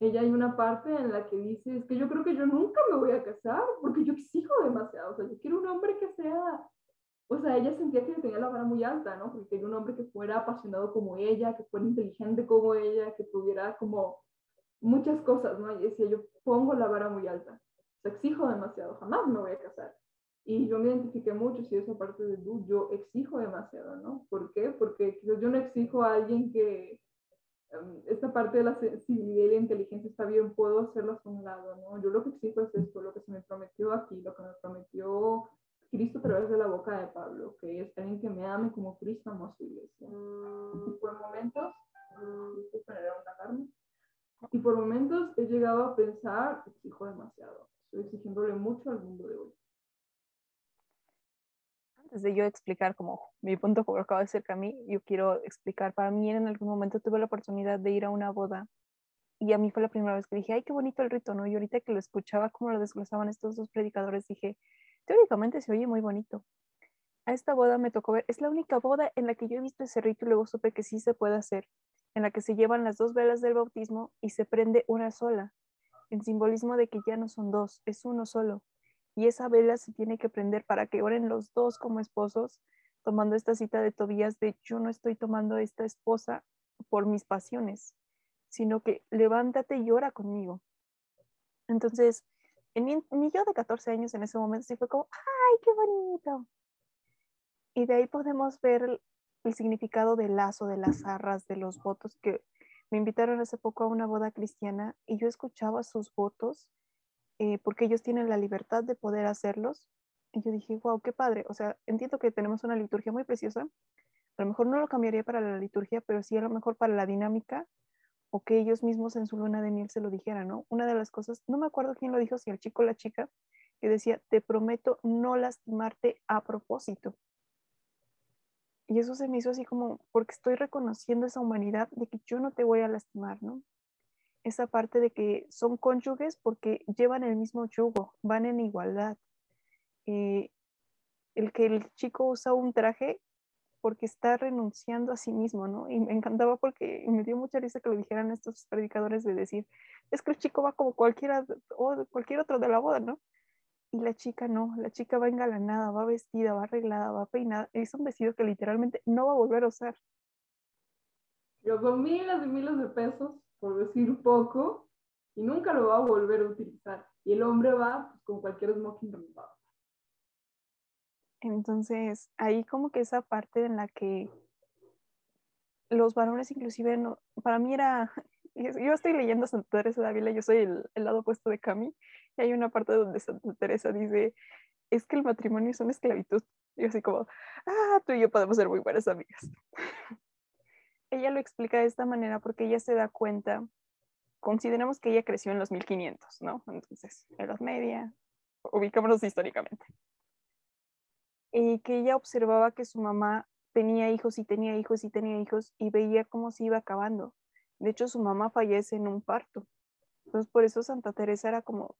ella hay una parte en la que dice, es que yo creo que yo nunca me voy a casar porque yo exijo demasiado. O sea, yo quiero un hombre que sea, o sea, ella sentía que tenía la vara muy alta, ¿no? Porque quería un hombre que fuera apasionado como ella, que fuera inteligente como ella, que tuviera como muchas cosas, ¿no? Y decía, yo pongo la vara muy alta, sea, exijo demasiado, jamás me voy a casar. Y yo me identifiqué mucho, si esa parte de tú, yo exijo demasiado, ¿no? ¿Por qué? Porque yo no exijo a alguien que em, esta parte de la sensibilidad y la inteligencia está bien, puedo hacerlo a un lado, ¿no? Yo lo que exijo es esto, lo que se me prometió aquí, lo que me prometió Cristo a través de la boca de Pablo, que es alguien que me ame como Cristo amó a su iglesia. Y por momentos, una y por momentos he llegado a pensar, exijo demasiado, estoy exigiéndole mucho al mundo de hoy. Antes de yo explicar como mi punto como acaba de ser a mí, yo quiero explicar, para mí en algún momento tuve la oportunidad de ir a una boda y a mí fue la primera vez que dije, ay, qué bonito el rito, ¿no? Y ahorita que lo escuchaba, como lo desglosaban estos dos predicadores, dije, teóricamente se oye muy bonito. A esta boda me tocó ver, es la única boda en la que yo he visto ese rito y luego supe que sí se puede hacer, en la que se llevan las dos velas del bautismo y se prende una sola, en simbolismo de que ya no son dos, es uno solo. Y esa vela se tiene que prender para que oren los dos como esposos, tomando esta cita de Tobías de yo no estoy tomando esta esposa por mis pasiones, sino que levántate y ora conmigo. Entonces, en mi, yo de 14 años en ese momento sí fue como, ¡ay, qué bonito! Y de ahí podemos ver el, significado del lazo, de las arras, de los votos que me invitaron hace poco a una boda cristiana y yo escuchaba sus votos eh, porque ellos tienen la libertad de poder hacerlos. Y yo dije, wow, qué padre. O sea, entiendo que tenemos una liturgia muy preciosa. A lo mejor no lo cambiaría para la liturgia, pero sí a lo mejor para la dinámica o que ellos mismos en su luna de miel se lo dijeran, ¿no? Una de las cosas, no me acuerdo quién lo dijo, si el chico o la chica, que decía, te prometo no lastimarte a propósito. Y eso se me hizo así como, porque estoy reconociendo esa humanidad de que yo no te voy a lastimar, ¿no? Esa parte de que son cónyuges porque llevan el mismo yugo, van en igualdad. Eh, el que el chico usa un traje porque está renunciando a sí mismo, ¿no? Y me encantaba porque me dio mucha risa que lo dijeran estos predicadores de decir, es que el chico va como cualquiera o cualquier otro de la boda, ¿no? Y la chica no, la chica va engalanada, va vestida, va arreglada, va peinada, es un vestido que literalmente no va a volver a usar. Yo con miles y miles de pesos, por decir poco, y nunca lo va a volver a utilizar. Y el hombre va pues, con cualquier smoking renovado. Entonces, ahí como que esa parte en la que los varones inclusive, no, para mí era, (laughs) yo estoy leyendo Santa Teresa de Ávila, yo soy el, lado opuesto de Cami, y hay una parte donde Santa Teresa dice, es que el matrimonio es una esclavitud. Y así como, ah, tú y yo podemos ser muy buenas amigas. (laughs) ella lo explica de esta manera porque ella se da cuenta, consideramos que ella creció en los 1500, ¿no? Entonces, en los Media, ubicámonos históricamente y que ella observaba que su mamá tenía hijos y tenía hijos y tenía hijos y veía cómo se iba acabando. De hecho, su mamá fallece en un parto. Entonces, por eso Santa Teresa era como,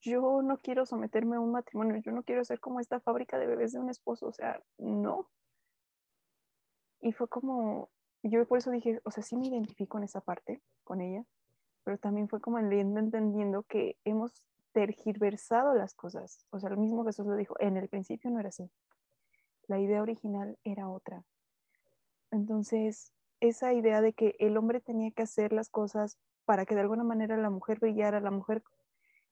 yo no quiero someterme a un matrimonio, yo no quiero ser como esta fábrica de bebés de un esposo, o sea, no. Y fue como, yo por eso dije, o sea, sí me identifico en esa parte con ella, pero también fue como entendiendo que hemos tergiversado las cosas. O sea, lo mismo Jesús lo dijo, en el principio no era así. La idea original era otra. Entonces, esa idea de que el hombre tenía que hacer las cosas para que de alguna manera la mujer brillara, la mujer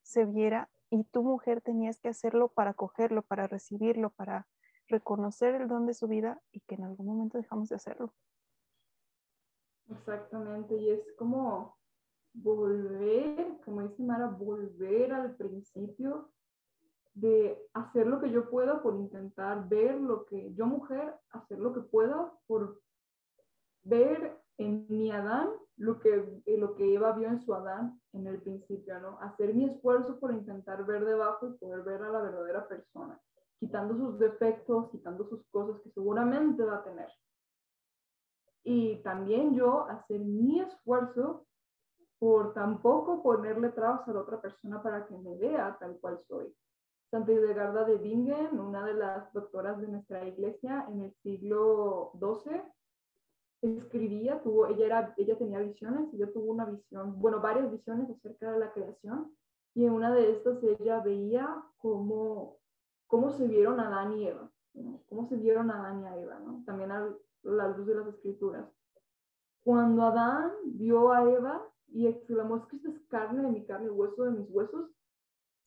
se viera, y tu mujer tenías que hacerlo para cogerlo, para recibirlo, para reconocer el don de su vida y que en algún momento dejamos de hacerlo. Exactamente, y es como volver, como dice Mara, volver al principio de hacer lo que yo pueda por intentar ver lo que yo mujer, hacer lo que pueda por ver en mi Adán lo que, lo que Eva vio en su Adán en el principio, ¿no? Hacer mi esfuerzo por intentar ver debajo y poder ver a la verdadera persona, quitando sus defectos, quitando sus cosas que seguramente va a tener. Y también yo hacer mi esfuerzo por tampoco ponerle trabas a la otra persona para que me vea tal cual soy. Santa Hildegarda de Bingen, una de las doctoras de nuestra iglesia en el siglo XII, escribía, tuvo, ella, era, ella tenía visiones, ella tuvo una visión, bueno, varias visiones acerca de la creación, y en una de estas ella veía cómo, cómo se vieron Adán y Eva. cómo se dieron a Adán y Eva, ¿no? También a la luz de las escrituras. Cuando Adán vio a Eva y exclamó, es que esta es carne de mi carne y hueso de mis huesos,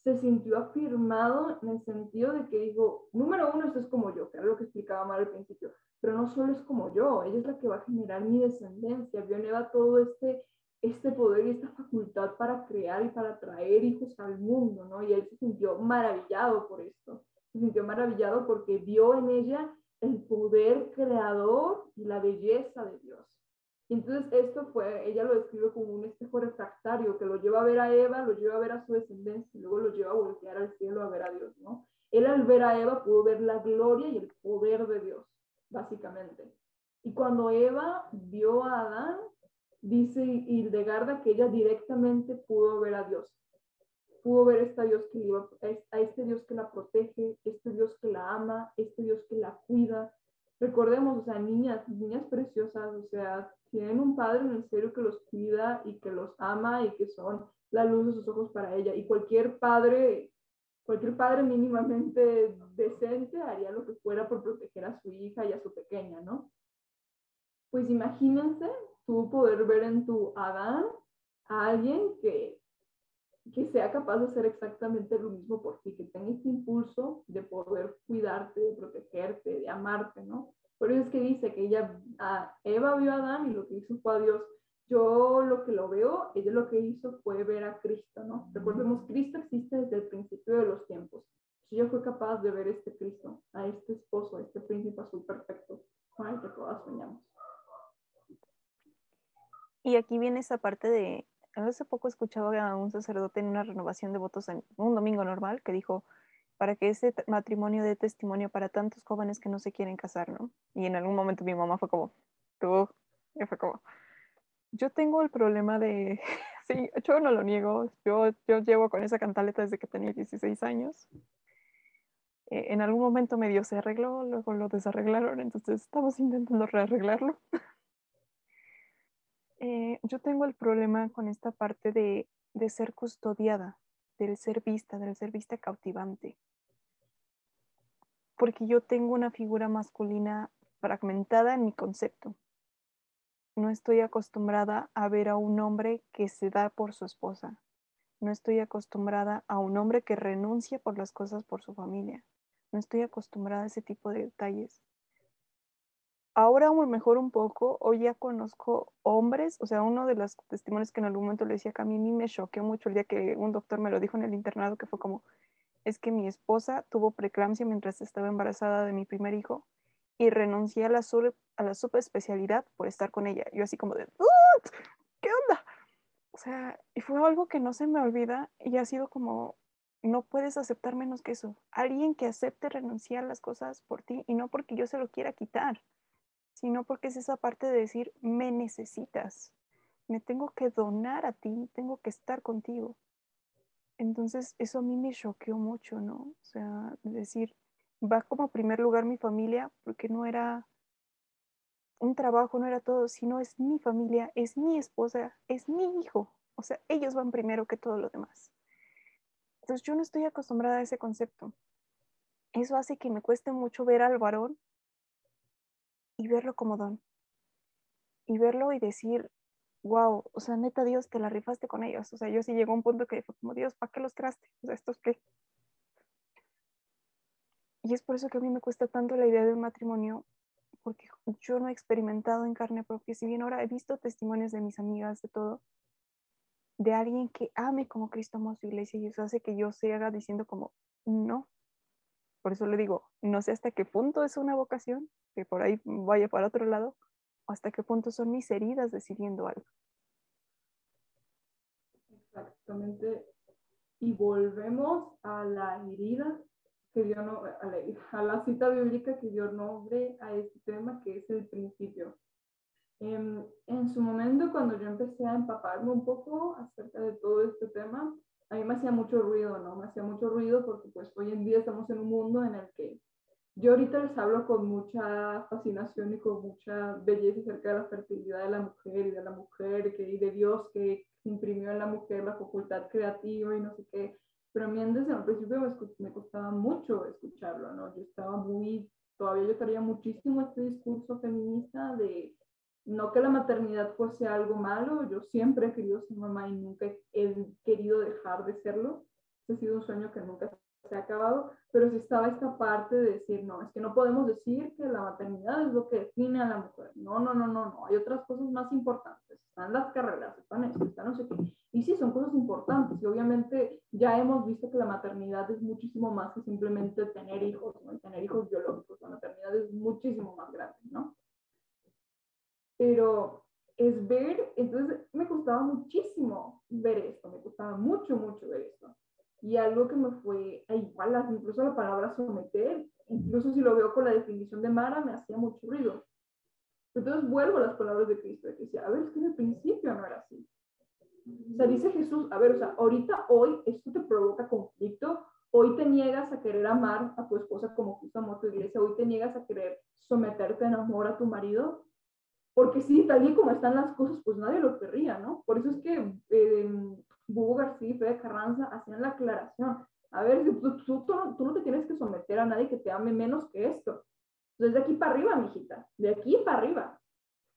se sintió afirmado en el sentido de que dijo, número uno, esto es como yo, que era lo que explicaba mal al principio, pero no solo es como yo, ella es la que va a generar mi descendencia, vio en Eva todo este, este poder y esta facultad para crear y para traer hijos al mundo, ¿no? Y él se sintió maravillado por esto, se sintió maravillado porque vio en ella el poder creador y la belleza de Dios. Entonces esto fue, ella lo describe como un espejo refractario que lo lleva a ver a Eva, lo lleva a ver a su descendencia y luego lo lleva a voltear al cielo a ver a Dios, ¿no? Él al ver a Eva pudo ver la gloria y el poder de Dios, básicamente. Y cuando Eva vio a Adán, dice Hildegarda que ella directamente pudo ver a Dios. Pudo ver a este Dios que iba, a este Dios que la protege, este Dios que la ama, este Dios que la cuida. Recordemos, o sea, niñas, niñas preciosas, o sea, tienen un padre en el cielo que los cuida y que los ama y que son la luz de sus ojos para ella. Y cualquier padre, cualquier padre mínimamente decente haría lo que fuera por proteger a su hija y a su pequeña, ¿no? Pues imagínense tú poder ver en tu Adán a alguien que, que sea capaz de hacer exactamente lo mismo por ti, que tenga este impulso de poder cuidarte, de protegerte, de amarte, ¿no? Por eso es que dice que ella, a Eva vio a Adán y lo que hizo fue a Dios. Yo lo que lo veo, ella lo que hizo fue ver a Cristo, ¿no? Recordemos, Cristo existe desde el principio de los tiempos. Ella fue capaz de ver a este Cristo, a este esposo, a este príncipe azul perfecto, con el que todas soñamos. Y aquí viene esa parte de, hace poco escuchaba a un sacerdote en una renovación de votos en un domingo normal que dijo, para que ese matrimonio dé testimonio para tantos jóvenes que no se quieren casar, ¿no? Y en algún momento mi mamá fue como, tú, y fue como, yo tengo el problema de, (laughs) sí, yo no lo niego, yo, yo llevo con esa cantaleta desde que tenía 16 años. Eh, en algún momento medio se arregló, luego lo desarreglaron, entonces estamos intentando rearreglarlo. (laughs) eh, yo tengo el problema con esta parte de, de ser custodiada, del ser vista, del ser vista cautivante porque yo tengo una figura masculina fragmentada en mi concepto. No estoy acostumbrada a ver a un hombre que se da por su esposa. No estoy acostumbrada a un hombre que renuncia por las cosas por su familia. No estoy acostumbrada a ese tipo de detalles. Ahora, lo mejor un poco, hoy ya conozco hombres, o sea, uno de los testimonios que en algún momento le decía que a mí me choqueó mucho el día que un doctor me lo dijo en el internado, que fue como, es que mi esposa tuvo preeclampsia mientras estaba embarazada de mi primer hijo y renuncié a la, a la subespecialidad por estar con ella. Yo así como de, ¿qué onda? O sea, y fue algo que no se me olvida y ha sido como, no puedes aceptar menos que eso. Alguien que acepte renunciar a las cosas por ti y no porque yo se lo quiera quitar, sino porque es esa parte de decir, me necesitas, me tengo que donar a ti, tengo que estar contigo. Entonces, eso a mí me choqueó mucho, ¿no? O sea, decir, va como primer lugar mi familia, porque no era un trabajo, no era todo, sino es mi familia, es mi esposa, es mi hijo. O sea, ellos van primero que todo lo demás. Entonces, yo no estoy acostumbrada a ese concepto. Eso hace que me cueste mucho ver al varón y verlo como don. Y verlo y decir, wow, o sea, neta Dios, te la rifaste con ellos. O sea, yo sí llegó a un punto que fue como, Dios, ¿para qué los traste? O sea, ¿estos qué? Y es por eso que a mí me cuesta tanto la idea de un matrimonio, porque yo no he experimentado en carne propia, si bien ahora he visto testimonios de mis amigas, de todo, de alguien que ame como Cristo amó a su iglesia y eso hace que yo se haga diciendo como, no. Por eso le digo, no sé hasta qué punto es una vocación, que por ahí vaya para otro lado, hasta qué punto son mis heridas decidiendo algo. Exactamente. Y volvemos a la herida que dio no, a, la, cita bíblica que dio nombre a este tema, que es el principio. En, en, su momento, cuando yo empecé a empaparme un poco acerca de todo este tema, a mí me hacía mucho ruido, ¿no? Me hacía mucho ruido porque pues hoy en día estamos en un mundo en el que yo ahorita les hablo con mucha fascinación y con mucha belleza acerca de la fertilidad de la mujer y de la mujer que, y de Dios que imprimió en la mujer la facultad creativa y no sé qué. pero a mí desde el principio me, costaba mucho escucharlo, ¿no? Yo estaba muy, todavía yo traía muchísimo este discurso feminista de no que la maternidad fuese algo malo, yo siempre he querido ser mamá y nunca he querido dejar de serlo. Ese ha sido un sueño que nunca se ha acabado, pero sí estaba esta parte de decir, no, es que no podemos decir que la maternidad es lo que define a la mujer. No, no, no, no, no, hay otras cosas más importantes. Están las carreras, están eso, están no sé qué. Y sí, son cosas importantes. Y obviamente ya hemos visto que la maternidad es muchísimo más que simplemente tener hijos, ¿no? tener hijos biológicos. La maternidad es muchísimo más grande, ¿no? Pero es ver, entonces me costaba muchísimo ver esto, me costaba mucho, mucho ver esto. Y algo que me fue, igual, incluso la palabra someter, incluso si lo veo con la definición de Mara, me hacía mucho ruido. Entonces vuelvo a las palabras de Cristo, que decía, a ver, es que en el principio no era así. O sea, dice Jesús, a ver, o sea, ahorita, hoy, esto te provoca conflicto, hoy te niegas a querer amar a tu esposa como Cristo amó a tu iglesia, hoy te niegas a querer someterte en amor a tu marido, porque sí, tal y como están las cosas, pues nadie lo querría, ¿no? Por eso es que eh, García y Fede Carranza hacían la aclaración. A ver, tú, tú, tú, no te tienes que someter a nadie que te ame menos que esto. Entonces, de aquí para arriba, mijita, de aquí para arriba.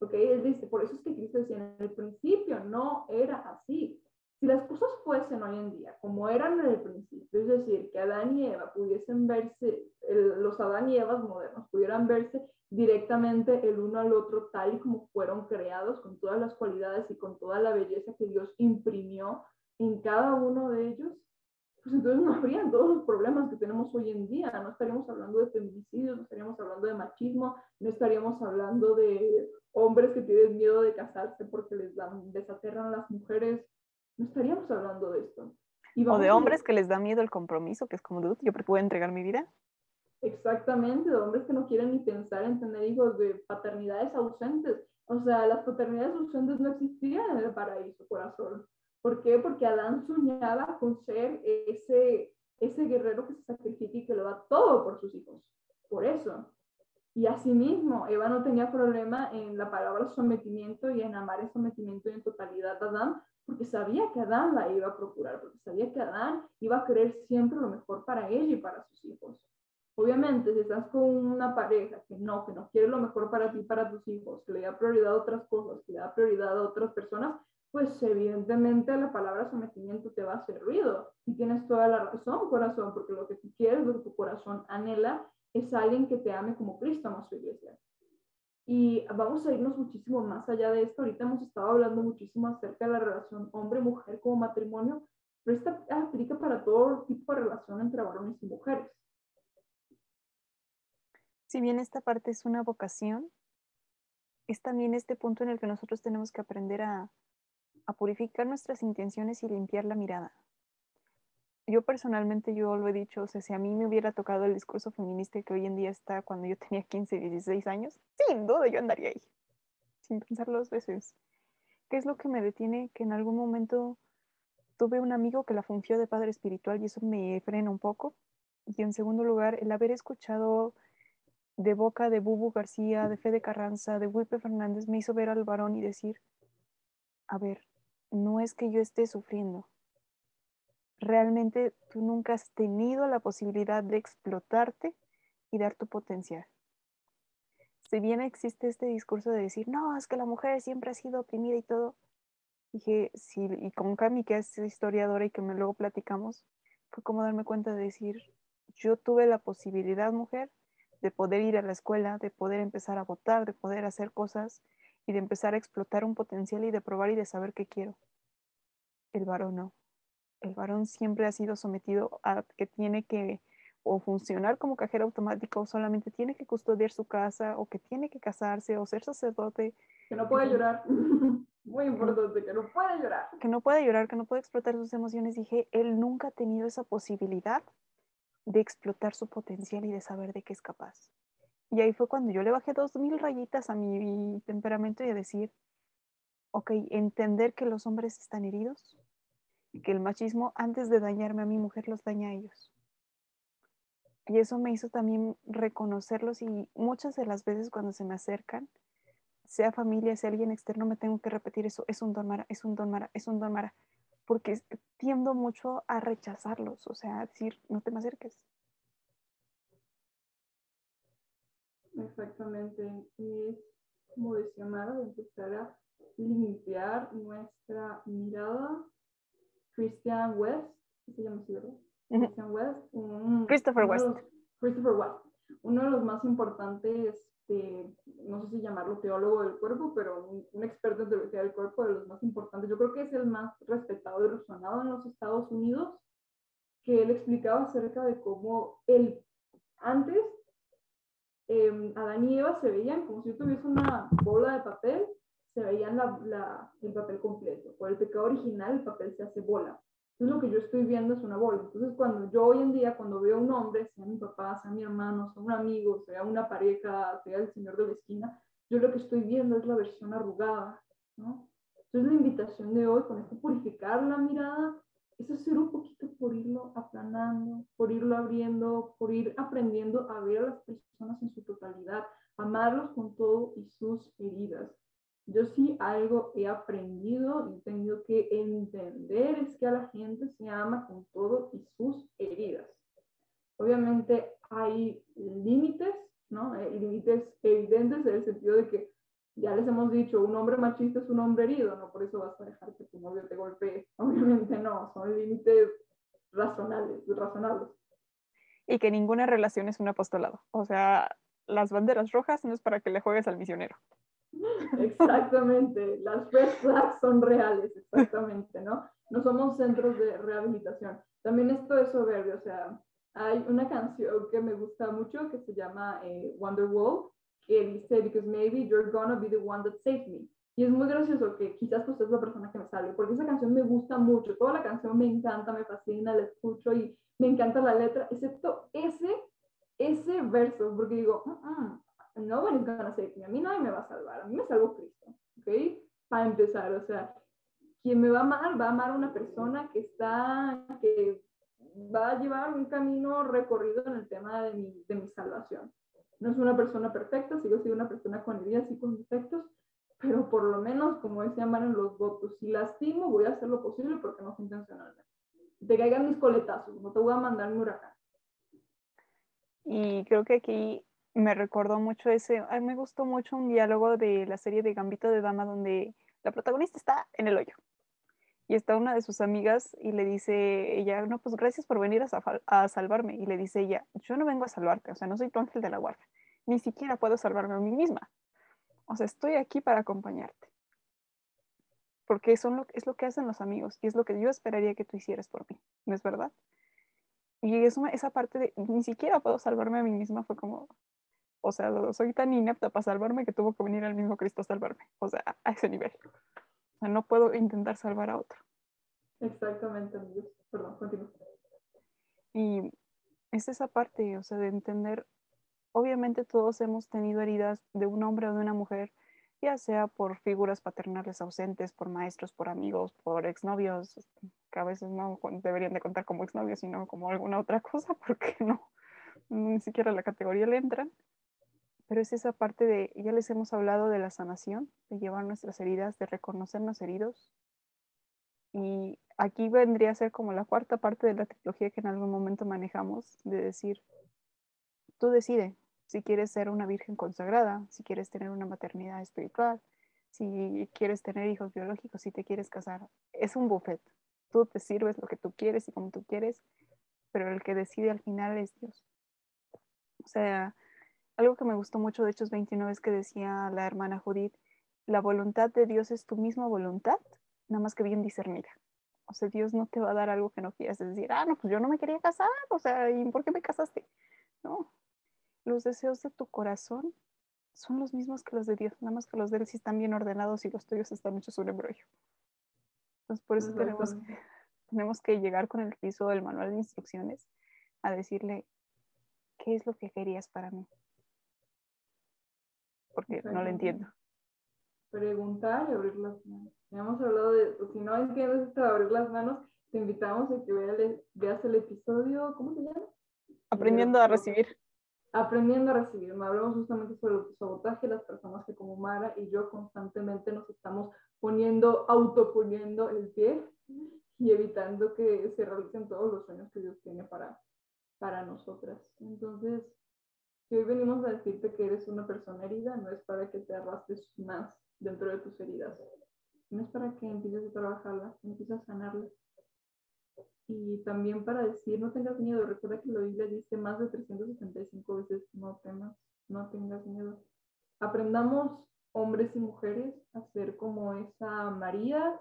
¿Ok? Él dice, por eso es que Cristo decía, en el principio no era así. Si las cosas fuesen hoy en día como eran en el principio, es decir, que Adán y Eva pudiesen verse, los Adán y Evas modernos pudieran verse directamente el uno al otro tal y como fueron creados, con todas las cualidades y con toda la belleza que Dios imprimió en cada uno de ellos, pues entonces no habrían todos los problemas que tenemos hoy en día. No estaríamos hablando de feminicidios, no estaríamos hablando de machismo, no estaríamos hablando de hombres que tienen miedo de casarse porque les dan, desaterran a las mujeres. No estaríamos hablando de esto. o de hombres que les da miedo el compromiso, que es como, yo puedo entregar mi vida. Exactamente, de hombres que no quieren ni pensar en tener hijos, de paternidades ausentes. O sea, las paternidades ausentes no existían en el paraíso, corazón. ¿Por qué? Porque Adán soñaba con ser ese, ese guerrero que se sacrifica y que lo da todo por sus hijos. Por eso. Y asimismo, Eva no tenía problema en la palabra sometimiento y en amar el sometimiento en totalidad a Adán, porque sabía que Adán la iba a procurar, porque sabía que Adán iba a querer siempre lo mejor para ella y para sus hijos. Obviamente, si estás con una pareja que no, que no quiere lo mejor para ti, para tus hijos, que le da prioridad a otras cosas, que le da prioridad a otras personas, pues evidentemente la palabra sometimiento te va a hacer ruido. Y tienes toda la razón, corazón, porque lo que tú quieres, lo que tu corazón anhela, es alguien que te ame como Cristo amó su iglesia. Y vamos a irnos muchísimo más allá de esto. Ahorita hemos estado hablando muchísimo acerca de la relación hombre-mujer como matrimonio, pero esta aplica para todo tipo de relación entre varones y mujeres. Si bien esta parte es una vocación, es también este punto en el que nosotros tenemos que aprender a, purificar nuestras intenciones y limpiar la mirada. Yo personalmente, yo lo he dicho, o sea, si a mí me hubiera tocado el discurso feminista que hoy en día está cuando yo tenía 15, 16 años, sin duda yo andaría ahí, sin pensarlo dos veces. ¿Qué es lo que me detiene? Que en algún momento tuve un amigo que la fungió de padre espiritual y eso me frena un poco. Y en segundo lugar, el haber escuchado de boca de Bubu García, de Fede Carranza, de Wilpe Fernández, me hizo ver al varón y decir, a ver, no es que yo esté sufriendo. Realmente tú nunca has tenido la posibilidad de explotarte y dar tu potencial. Si bien existe este discurso de decir, no, es que la mujer siempre ha sido oprimida y todo, dije, sí, y con Cami, que es historiadora y que me luego platicamos, fue como darme cuenta de decir, yo tuve la posibilidad, mujer, de poder ir a la escuela, de poder empezar a votar, de poder hacer cosas y de empezar a explotar un potencial y de probar y de saber qué quiero. El varón no. El varón siempre ha sido sometido a que tiene que o funcionar como cajero automático o solamente tiene que custodiar su casa o que tiene que casarse o ser sacerdote. Que no puede llorar. (laughs) Muy importante, que no puede llorar. Que no puede llorar, que no puede explotar sus emociones. Dije, él nunca ha tenido esa posibilidad de explotar su potencial y de saber de qué es capaz. Y ahí fue cuando yo le bajé dos mil rayitas a mi temperamento y a decir, ok, entender que los hombres están heridos, que el machismo antes de dañarme a mi mujer los daña a ellos. Y eso me hizo también reconocerlos y muchas de las veces cuando se me acercan, sea familia, sea alguien externo, me tengo que repetir eso, es un don mara, es un don mara, es un don mara. Porque tiendo mucho a rechazarlos, o sea, a decir, no te me acerques. Exactamente. Es, como decía Mara, empezar a limpiar nuestra mirada. Christian West, se llama así, ¿verdad? Christian West. Christopher West. Christopher West. Uno de los más importantes, este, no sé si llamarlo teólogo del cuerpo, pero un, experto en teología del cuerpo, de los más importantes. Yo creo que es el más respetado y resonado en los Estados Unidos, que él explicaba acerca de cómo él antes eh, Adán y Eva se veían como si tuviese una bola de papel, se veían la, el papel completo. Por el pecado original, el papel se hace bola. Entonces lo que yo estoy viendo es una bola. Entonces cuando yo hoy en día, cuando veo a un hombre, sea mi papá, sea mi hermano, sea un amigo, sea una pareja, sea el señor de la esquina, yo lo que estoy viendo es la versión arrugada, ¿no? Entonces la invitación de hoy con esto purificar la mirada es hacer un poquito por irlo aplanando, por irlo abriendo, por ir aprendiendo a ver a las personas en su totalidad, amarlos con todo y sus heridas. Yo sí algo he aprendido y tenido que entender es que a la gente se ama con todo y sus heridas. Obviamente hay límites, ¿no? límites evidentes en el sentido de que ya les hemos dicho, un hombre machista es un hombre herido, no por eso vas a dejar que tu novio te golpee. (laughs) Obviamente no, son límites razonables, razonables. Y que ninguna relación es un apostolado. O sea, las banderas rojas no es para que le juegues al misionero. (laughs) Exactamente, las red flags son reales, exactamente, ¿no? No somos centros de rehabilitación. También esto es soberbio, o sea, hay una canción que me gusta mucho que se llama eh, Wonderwall, que dice, because maybe you're gonna be the one that saves me. Y es muy gracioso que quizás tú seas la persona que me salve, porque esa canción me gusta mucho, toda la canción me encanta, me fascina, la escucho y me encanta la letra, excepto ese, ese verso, porque digo, mm, mm, nobody's gonna save me, a mí nadie me va a salvar, a mí me salvó Cristo, ¿ok? Para empezar, o sea, quien me va a amar, va a amar a una persona que está, que va a llevar un camino recorrido en el tema de mi, de mi salvación. No es una persona perfecta, sigo siendo una persona con heridas y con defectos, pero por lo menos, como decía en los votos, si lastimo, voy a hacer lo posible porque no es intencionalmente. Te caigan mis coletazos, no te voy a mandar un huracán. Y creo que aquí me recordó mucho ese, me gustó mucho un diálogo de la serie de Gambito de Dama donde la protagonista está en el hoyo y está una de sus amigas y le dice ella, no, pues gracias por venir a, salvarme. Y le dice ella, yo no vengo a salvarte, o sea, no soy tu ángel de la guarda, ni siquiera puedo salvarme a mí misma. O sea, estoy aquí para acompañarte. Porque lo, es lo que hacen los amigos y es lo que yo esperaría que tú hicieras por mí, ¿no es verdad? Y esa parte de ni siquiera puedo salvarme a mí misma fue como, o sea, soy tan inepta para salvarme que tuvo que venir el mismo Cristo a salvarme, o sea, a ese nivel. O sea, no puedo intentar salvar a otro. Exactamente, amigos. Perdón, continúo. Y es esa parte, o sea, de entender, obviamente todos hemos tenido heridas de un hombre o de una mujer, ya sea por figuras paternales ausentes, por maestros, por amigos, por exnovios, que a veces no deberían de contar como exnovios, sino como alguna otra cosa, (laughs) porque no, ni siquiera la categoría le entran pero es esa parte de, ya les hemos hablado de la sanación, de llevar nuestras heridas, de reconocernos heridos. Y aquí vendría a ser como la cuarta parte de la trilogía que en algún momento manejamos, de decir, tú decide si quieres ser una virgen consagrada, si quieres tener una maternidad espiritual, si quieres tener hijos biológicos, si te quieres casar. Es un buffet. Tú te sirves lo que tú quieres y como tú quieres, pero el que decide al final es Dios. O sea, algo que me gustó mucho de Hechos 29 es que decía la hermana Judith, la voluntad de Dios es tu misma voluntad, nada más que bien discernida. O sea, Dios no te va a dar algo que no quieras decir, ah, no, pues yo no me quería casar, o sea, ¿y por qué me casaste? No, los deseos de tu corazón son los mismos que los de Dios, nada más que los de Él sí están bien ordenados y los tuyos están hechos un embrollo. Entonces, por eso tenemos, tenemos que llegar con el piso del manual de instrucciones a decirle, ¿qué es lo que querías para mí? Porque no lo entiendo. Preguntar y abrir las manos. Ya hemos hablado de, si no entiendes esto de abrir las manos, te invitamos a que veas el episodio, ¿cómo se llama? Aprendiendo a recibir. Aprendiendo a recibir. Hablamos justamente sobre el sabotaje, las personas que como Mara y yo constantemente nos estamos poniendo, autoponiendo el pie. y evitando que se realicen todos los sueños que Dios tiene para, para nosotras. Entonces, si hoy venimos a decirte que eres una persona herida, no es para que te arrastres más dentro de tus heridas, no es para que empieces a trabajarlas, empieces a sanarlas. Y también para decir, no tengas miedo, recuerda que la Biblia dice más de 365 veces, no temas, no tengas miedo. Aprendamos, hombres y mujeres, a ser como esa María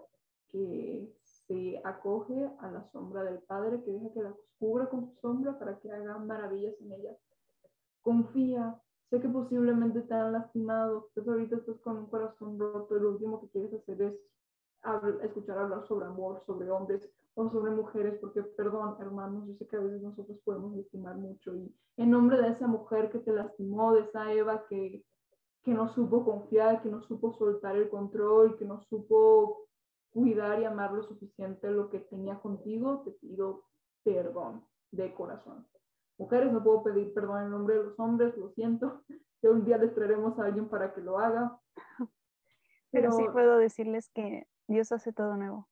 que se acoge a la sombra del Padre, que deja que la cubra con su sombra para que haga maravillas en ella. Confía, sé que posiblemente te han lastimado, pues ahorita estás con un corazón roto lo último que quieres hacer es escuchar hablar sobre amor, sobre hombres o sobre mujeres, porque perdón, hermanos, yo sé que a veces nosotros podemos lastimar mucho y en nombre de esa mujer que te lastimó, de esa Eva que, que no supo confiar, que no supo soltar el control, que no supo cuidar y amar lo suficiente lo que tenía contigo, te pido perdón de corazón. Mujeres, no puedo pedir perdón en nombre de los hombres, lo siento. (laughs) Que un día les traeremos a alguien para que lo haga. Pero, sí puedo decirles que Dios hace todo nuevo.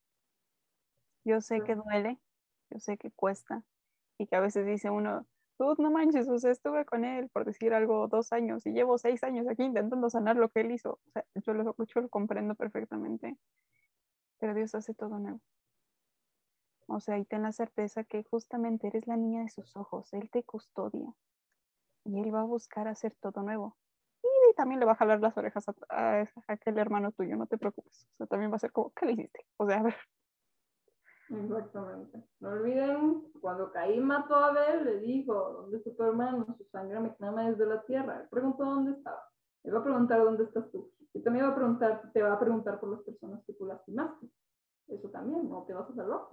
Yo sé que duele, yo sé que cuesta y que a veces dice uno, tú no manches, o sea, estuve con él por decir algo dos años y llevo seis años aquí intentando sanar lo que él hizo. O sea, yo lo, yo lo comprendo perfectamente, pero Dios hace todo nuevo. O sea, y ten la certeza que justamente eres la niña de sus ojos, Él te custodia y Él va a buscar hacer todo nuevo. Y también le va a jalar las orejas a, aquel hermano tuyo, no te preocupes. O sea, también va a ser como, ¿qué le hiciste? O sea, a ver. Exactamente. No olviden, cuando Caín mató a Abel, le dijo, ¿dónde está tu hermano? Su sangre me clama desde la tierra. Él preguntó dónde estaba. Él va a preguntar dónde estás tú. Y también va a preguntar, te va a preguntar por las personas que tú lastimaste. Eso también, no te vas a salvar.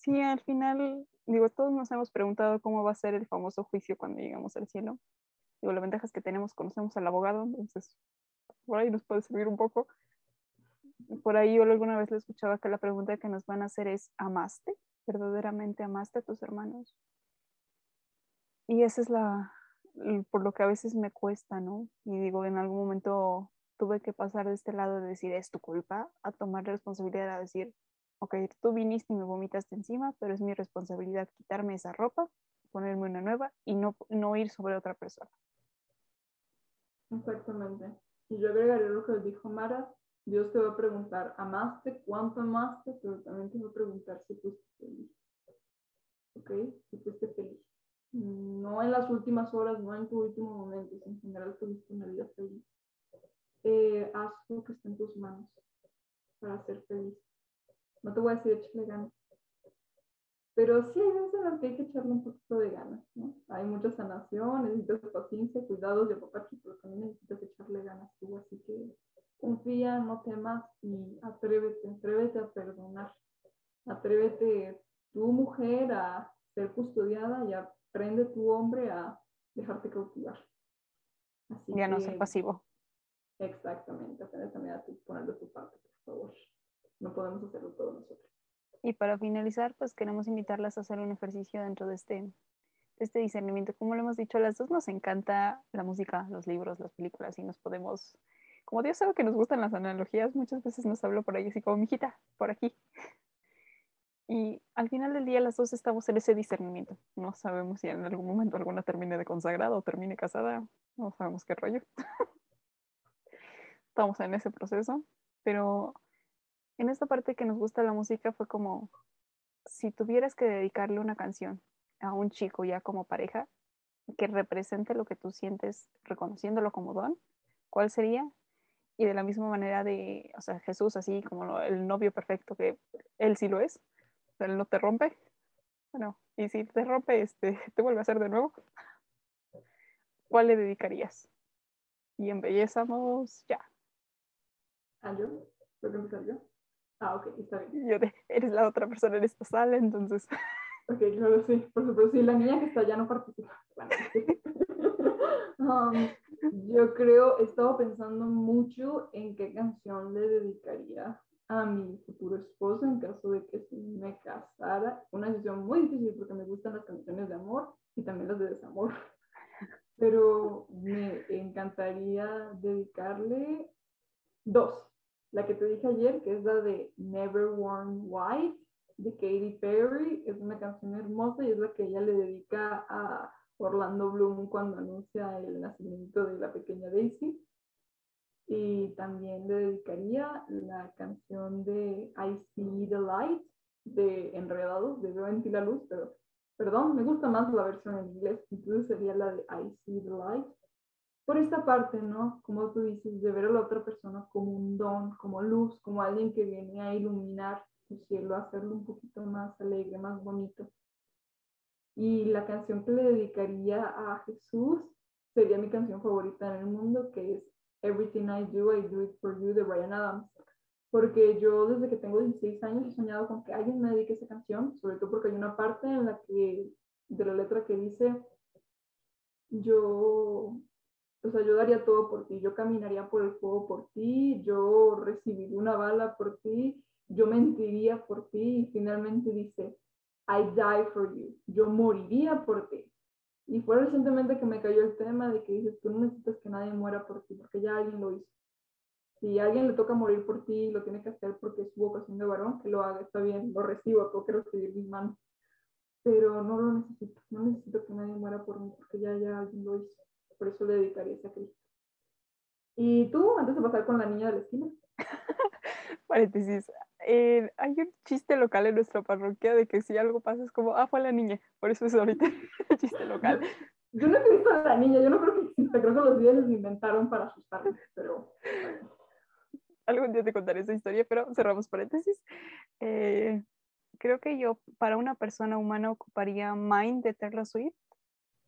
Sí, al final, digo, todos nos hemos preguntado cómo va a ser el famoso juicio cuando llegamos al cielo. Digo, la ventaja es que tenemos, conocemos al abogado, entonces por ahí nos puede servir un poco. Por ahí yo alguna vez le escuchaba que la pregunta que nos van a hacer es, ¿amaste? ¿Verdaderamente amaste a tus hermanos? Y esa es la, por lo que a veces me cuesta, ¿no? Y digo, en algún momento tuve que pasar de este lado de decir, es tu culpa, a tomar responsabilidad, a decir, ok, tú viniste y me vomitaste encima, pero es mi responsabilidad quitarme esa ropa, ponerme una nueva y no, no ir sobre otra persona. Exactamente. Y yo agregaré lo que dijo Mara, Dios te va a preguntar, ¿amaste? ¿Cuánto amaste? Pero también te va a preguntar si fuiste feliz. ¿Ok? Si fuiste feliz. No en las últimas horas, no en tu último momento, en general tuviste una vida feliz. Eh, haz lo que esté en tus manos para ser feliz no te voy a decir echarle ganas. Pero sí hay veces en las que hay que echarle un poquito de ganas, ¿no? Hay mucha sanación, necesitas paciencia, cuidados de apapacho, pero también necesitas echarle ganas tú. Así que confía, no temas y atrévete, atrévete a perdonar. Atrévete tu mujer a ser custodiada y aprende tu hombre a dejarte cautivar. Así ya no ser pasivo. Exactamente, aprende también a poner de tu parte, por favor no podemos hacerlo todo nosotros. Y para finalizar, pues queremos invitarlas a hacer un ejercicio dentro de este, este discernimiento. Como lo hemos dicho, a las dos nos encanta la música, los libros, las películas y nos podemos, como Dios sabe que nos gustan las analogías, muchas veces nos hablo por ahí así como, mijita, por aquí. Y al final del día las dos estamos en ese discernimiento. No sabemos si en algún momento alguna termine de consagrada o termine casada. No sabemos qué rollo. (laughs) estamos en ese proceso. Pero en esta parte que nos gusta la música fue como, si tuvieras que dedicarle una canción a un chico ya como pareja, que represente lo que tú sientes reconociéndolo como don, ¿cuál sería? Y de la misma manera de, o sea, Jesús así como el novio perfecto que él sí lo es, él no te rompe, bueno, y si te rompe, este, (laughs) te vuelve a hacer de nuevo, ¿cuál le dedicarías? Y embellezamos ya. ¿A yo? ¿Puedo empezar yo? Ah, ok, está bien. Yo de, eres la otra persona en esta sala, entonces. (laughs) Ok, claro, sí, por supuesto. Sí, la niña que está allá no participa. (laughs) um, yo creo, he estado pensando mucho en qué canción le dedicaría a mi futuro esposo en caso de que me casara. Una decisión muy difícil porque me gustan las canciones de amor y también las de desamor. Pero me encantaría dedicarle dos la que te dije ayer, que es la de Never Worn White, de Katy Perry. Es una canción hermosa y es la que ella le dedica a Orlando Bloom cuando anuncia el nacimiento de la pequeña Daisy. Y también le dedicaría la canción de I See the Light de Enredados, de Veo en ti la luz, pero perdón, me gusta más la versión en inglés, entonces sería la de I See the Light. Por esta parte, ¿no? Como tú dices, de ver a la otra persona como un don, como luz, como alguien que viene a iluminar tu cielo, a hacerlo un poquito más alegre, más bonito. Y la canción que le dedicaría a Jesús sería mi canción favorita en el mundo, que es Everything I Do, I Do It For You de Brian Adams. Porque yo desde que tengo 16 años he soñado con que alguien me dedique esa canción, sobre todo porque hay una parte en la que, de la letra que dice, yo, o sea, yo daría todo por ti, yo caminaría por el fuego por ti, yo recibiría una bala por ti, yo mentiría por ti y finalmente dice, I die for you, yo moriría por ti. Y fue recientemente que me cayó el tema de que dices, tú no necesitas que nadie muera por ti, porque ya alguien lo hizo. Si a alguien le toca morir por ti, lo tiene que hacer porque es su vocación de varón, que lo haga, está bien, lo recibo, tengo que recibir mis manos. Pero no lo necesito, no necesito que nadie muera por mí, porque ya, ya alguien lo hizo. Por eso le dedicaría esa Cristo. ¿Y tú, antes de pasar con la niña de la esquina? (laughs) Paréntesis, eh, hay un chiste local en nuestra parroquia de que si algo pasa es como, ah, fue la niña. Por eso es ahorita el chiste local. Yo no he visto a la niña, yo no creo que exista, creo que los días los inventaron para asustarme, pero... Algún día te contaré esa historia, pero cerramos paréntesis. Eh, creo que yo, para una persona humana, ocuparía Mind de Taylor Swift.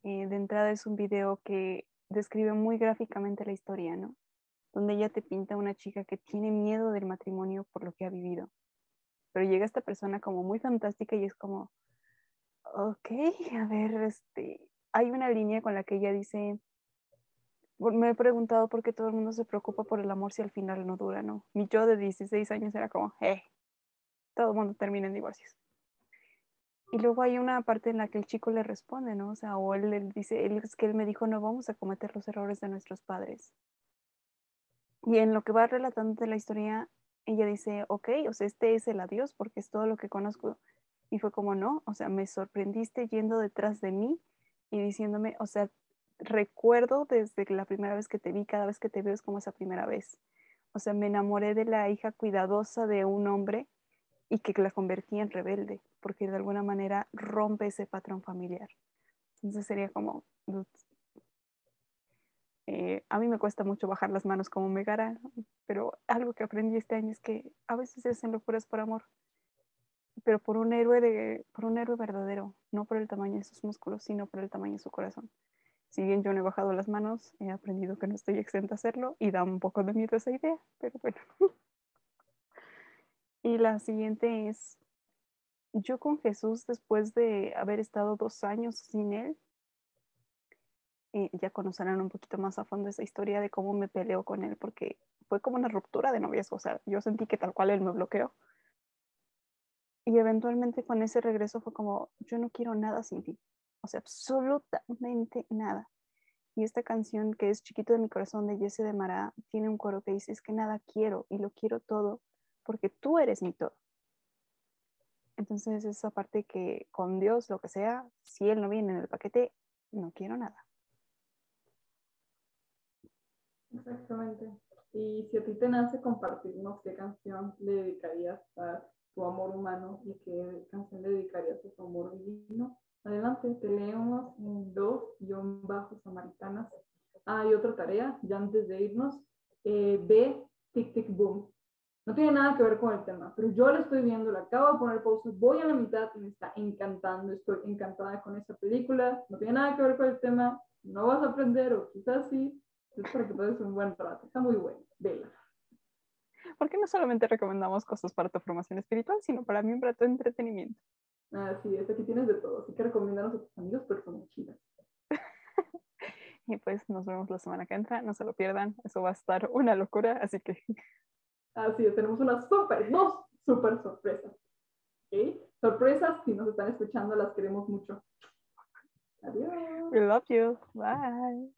Eh, de entrada es un video que describe muy gráficamente la historia, ¿no? donde ella te pinta una chica que tiene miedo del matrimonio por lo que ha vivido. Pero llega esta persona como muy fantástica y es como, ok, (laughs) a ver, este, hay una línea con la que ella dice, me he preguntado por qué todo el mundo se preocupa por el amor si al final no dura, ¿no? Mi yo de 16 años era como, eh, todo el mundo termina en divorcios. Y luego hay una parte en la que el chico le responde, ¿no? O sea, o él le dice, él, es que él me dijo, no vamos a cometer los errores de nuestros padres. Y en lo que va relatando de la historia, ella dice, ok, o sea, este es el adiós porque es todo lo que conozco. Y fue como, no, o sea, me sorprendiste yendo detrás de mí y diciéndome, o sea, recuerdo desde la primera vez que te vi, cada vez que te veo es como esa primera vez. O sea, me enamoré de la hija cuidadosa de un hombre y que la convertí en rebelde, porque de alguna manera rompe ese patrón familiar. Entonces sería como, eh, a mí me cuesta mucho bajar las manos como Megara, pero algo que aprendí este año es que a veces se hacen locuras por amor, pero por un héroe de, por un héroe verdadero, no por el tamaño de sus músculos, sino por el tamaño de su corazón. Si bien yo no he bajado las manos, he aprendido que no estoy exenta a hacerlo y da un poco de miedo esa idea, pero bueno. (laughs) y la siguiente es, yo con Jesús, después de haber estado dos años sin él, y ya conocerán un poquito más a fondo esa historia de cómo me peleó con él, porque fue como una ruptura de noviazgo, o sea, yo sentí que tal cual él me bloqueó. Y eventualmente con ese regreso fue como, yo no quiero nada sin ti, o sea, absolutamente nada. Y esta canción que es Chiquito de mi corazón de Jesse de Mara tiene un coro que dice, es que nada quiero y lo quiero todo porque tú eres mi todo. Entonces esa parte que con Dios, lo que sea, si Él no viene en el paquete, no quiero nada. Exactamente. Y si a ti te nace compartirnos qué canción le dedicarías a tu amor humano y qué canción le dedicarías a tu amor divino, adelante, te leemos en dos guion bajos samaritanas. Hay otra tarea, ya antes de irnos, eh, ve Tic Tic Boom. No tiene nada que ver con el tema, pero yo la estoy viendo, la acabo de poner pausa, voy a la mitad y me está encantando, estoy encantada con esa película, no tiene nada que ver con el tema, no vas a aprender o quizás sí, es para que pases un buen rato. Está muy bueno. Vela. Porque no solamente recomendamos cosas para tu formación espiritual, sino para mí para tu entretenimiento. Así es, aquí tienes de todo. Así que recomiéndanos a tus amigos porque son chidas. (laughs) y pues nos vemos la semana que entra. No se lo pierdan. Eso va a estar una locura. Así que. Así es, tenemos una súper, dos súper sorpresas. ¿Okay? Sorpresas, si nos están escuchando, las queremos mucho. Adiós. We love you. Bye.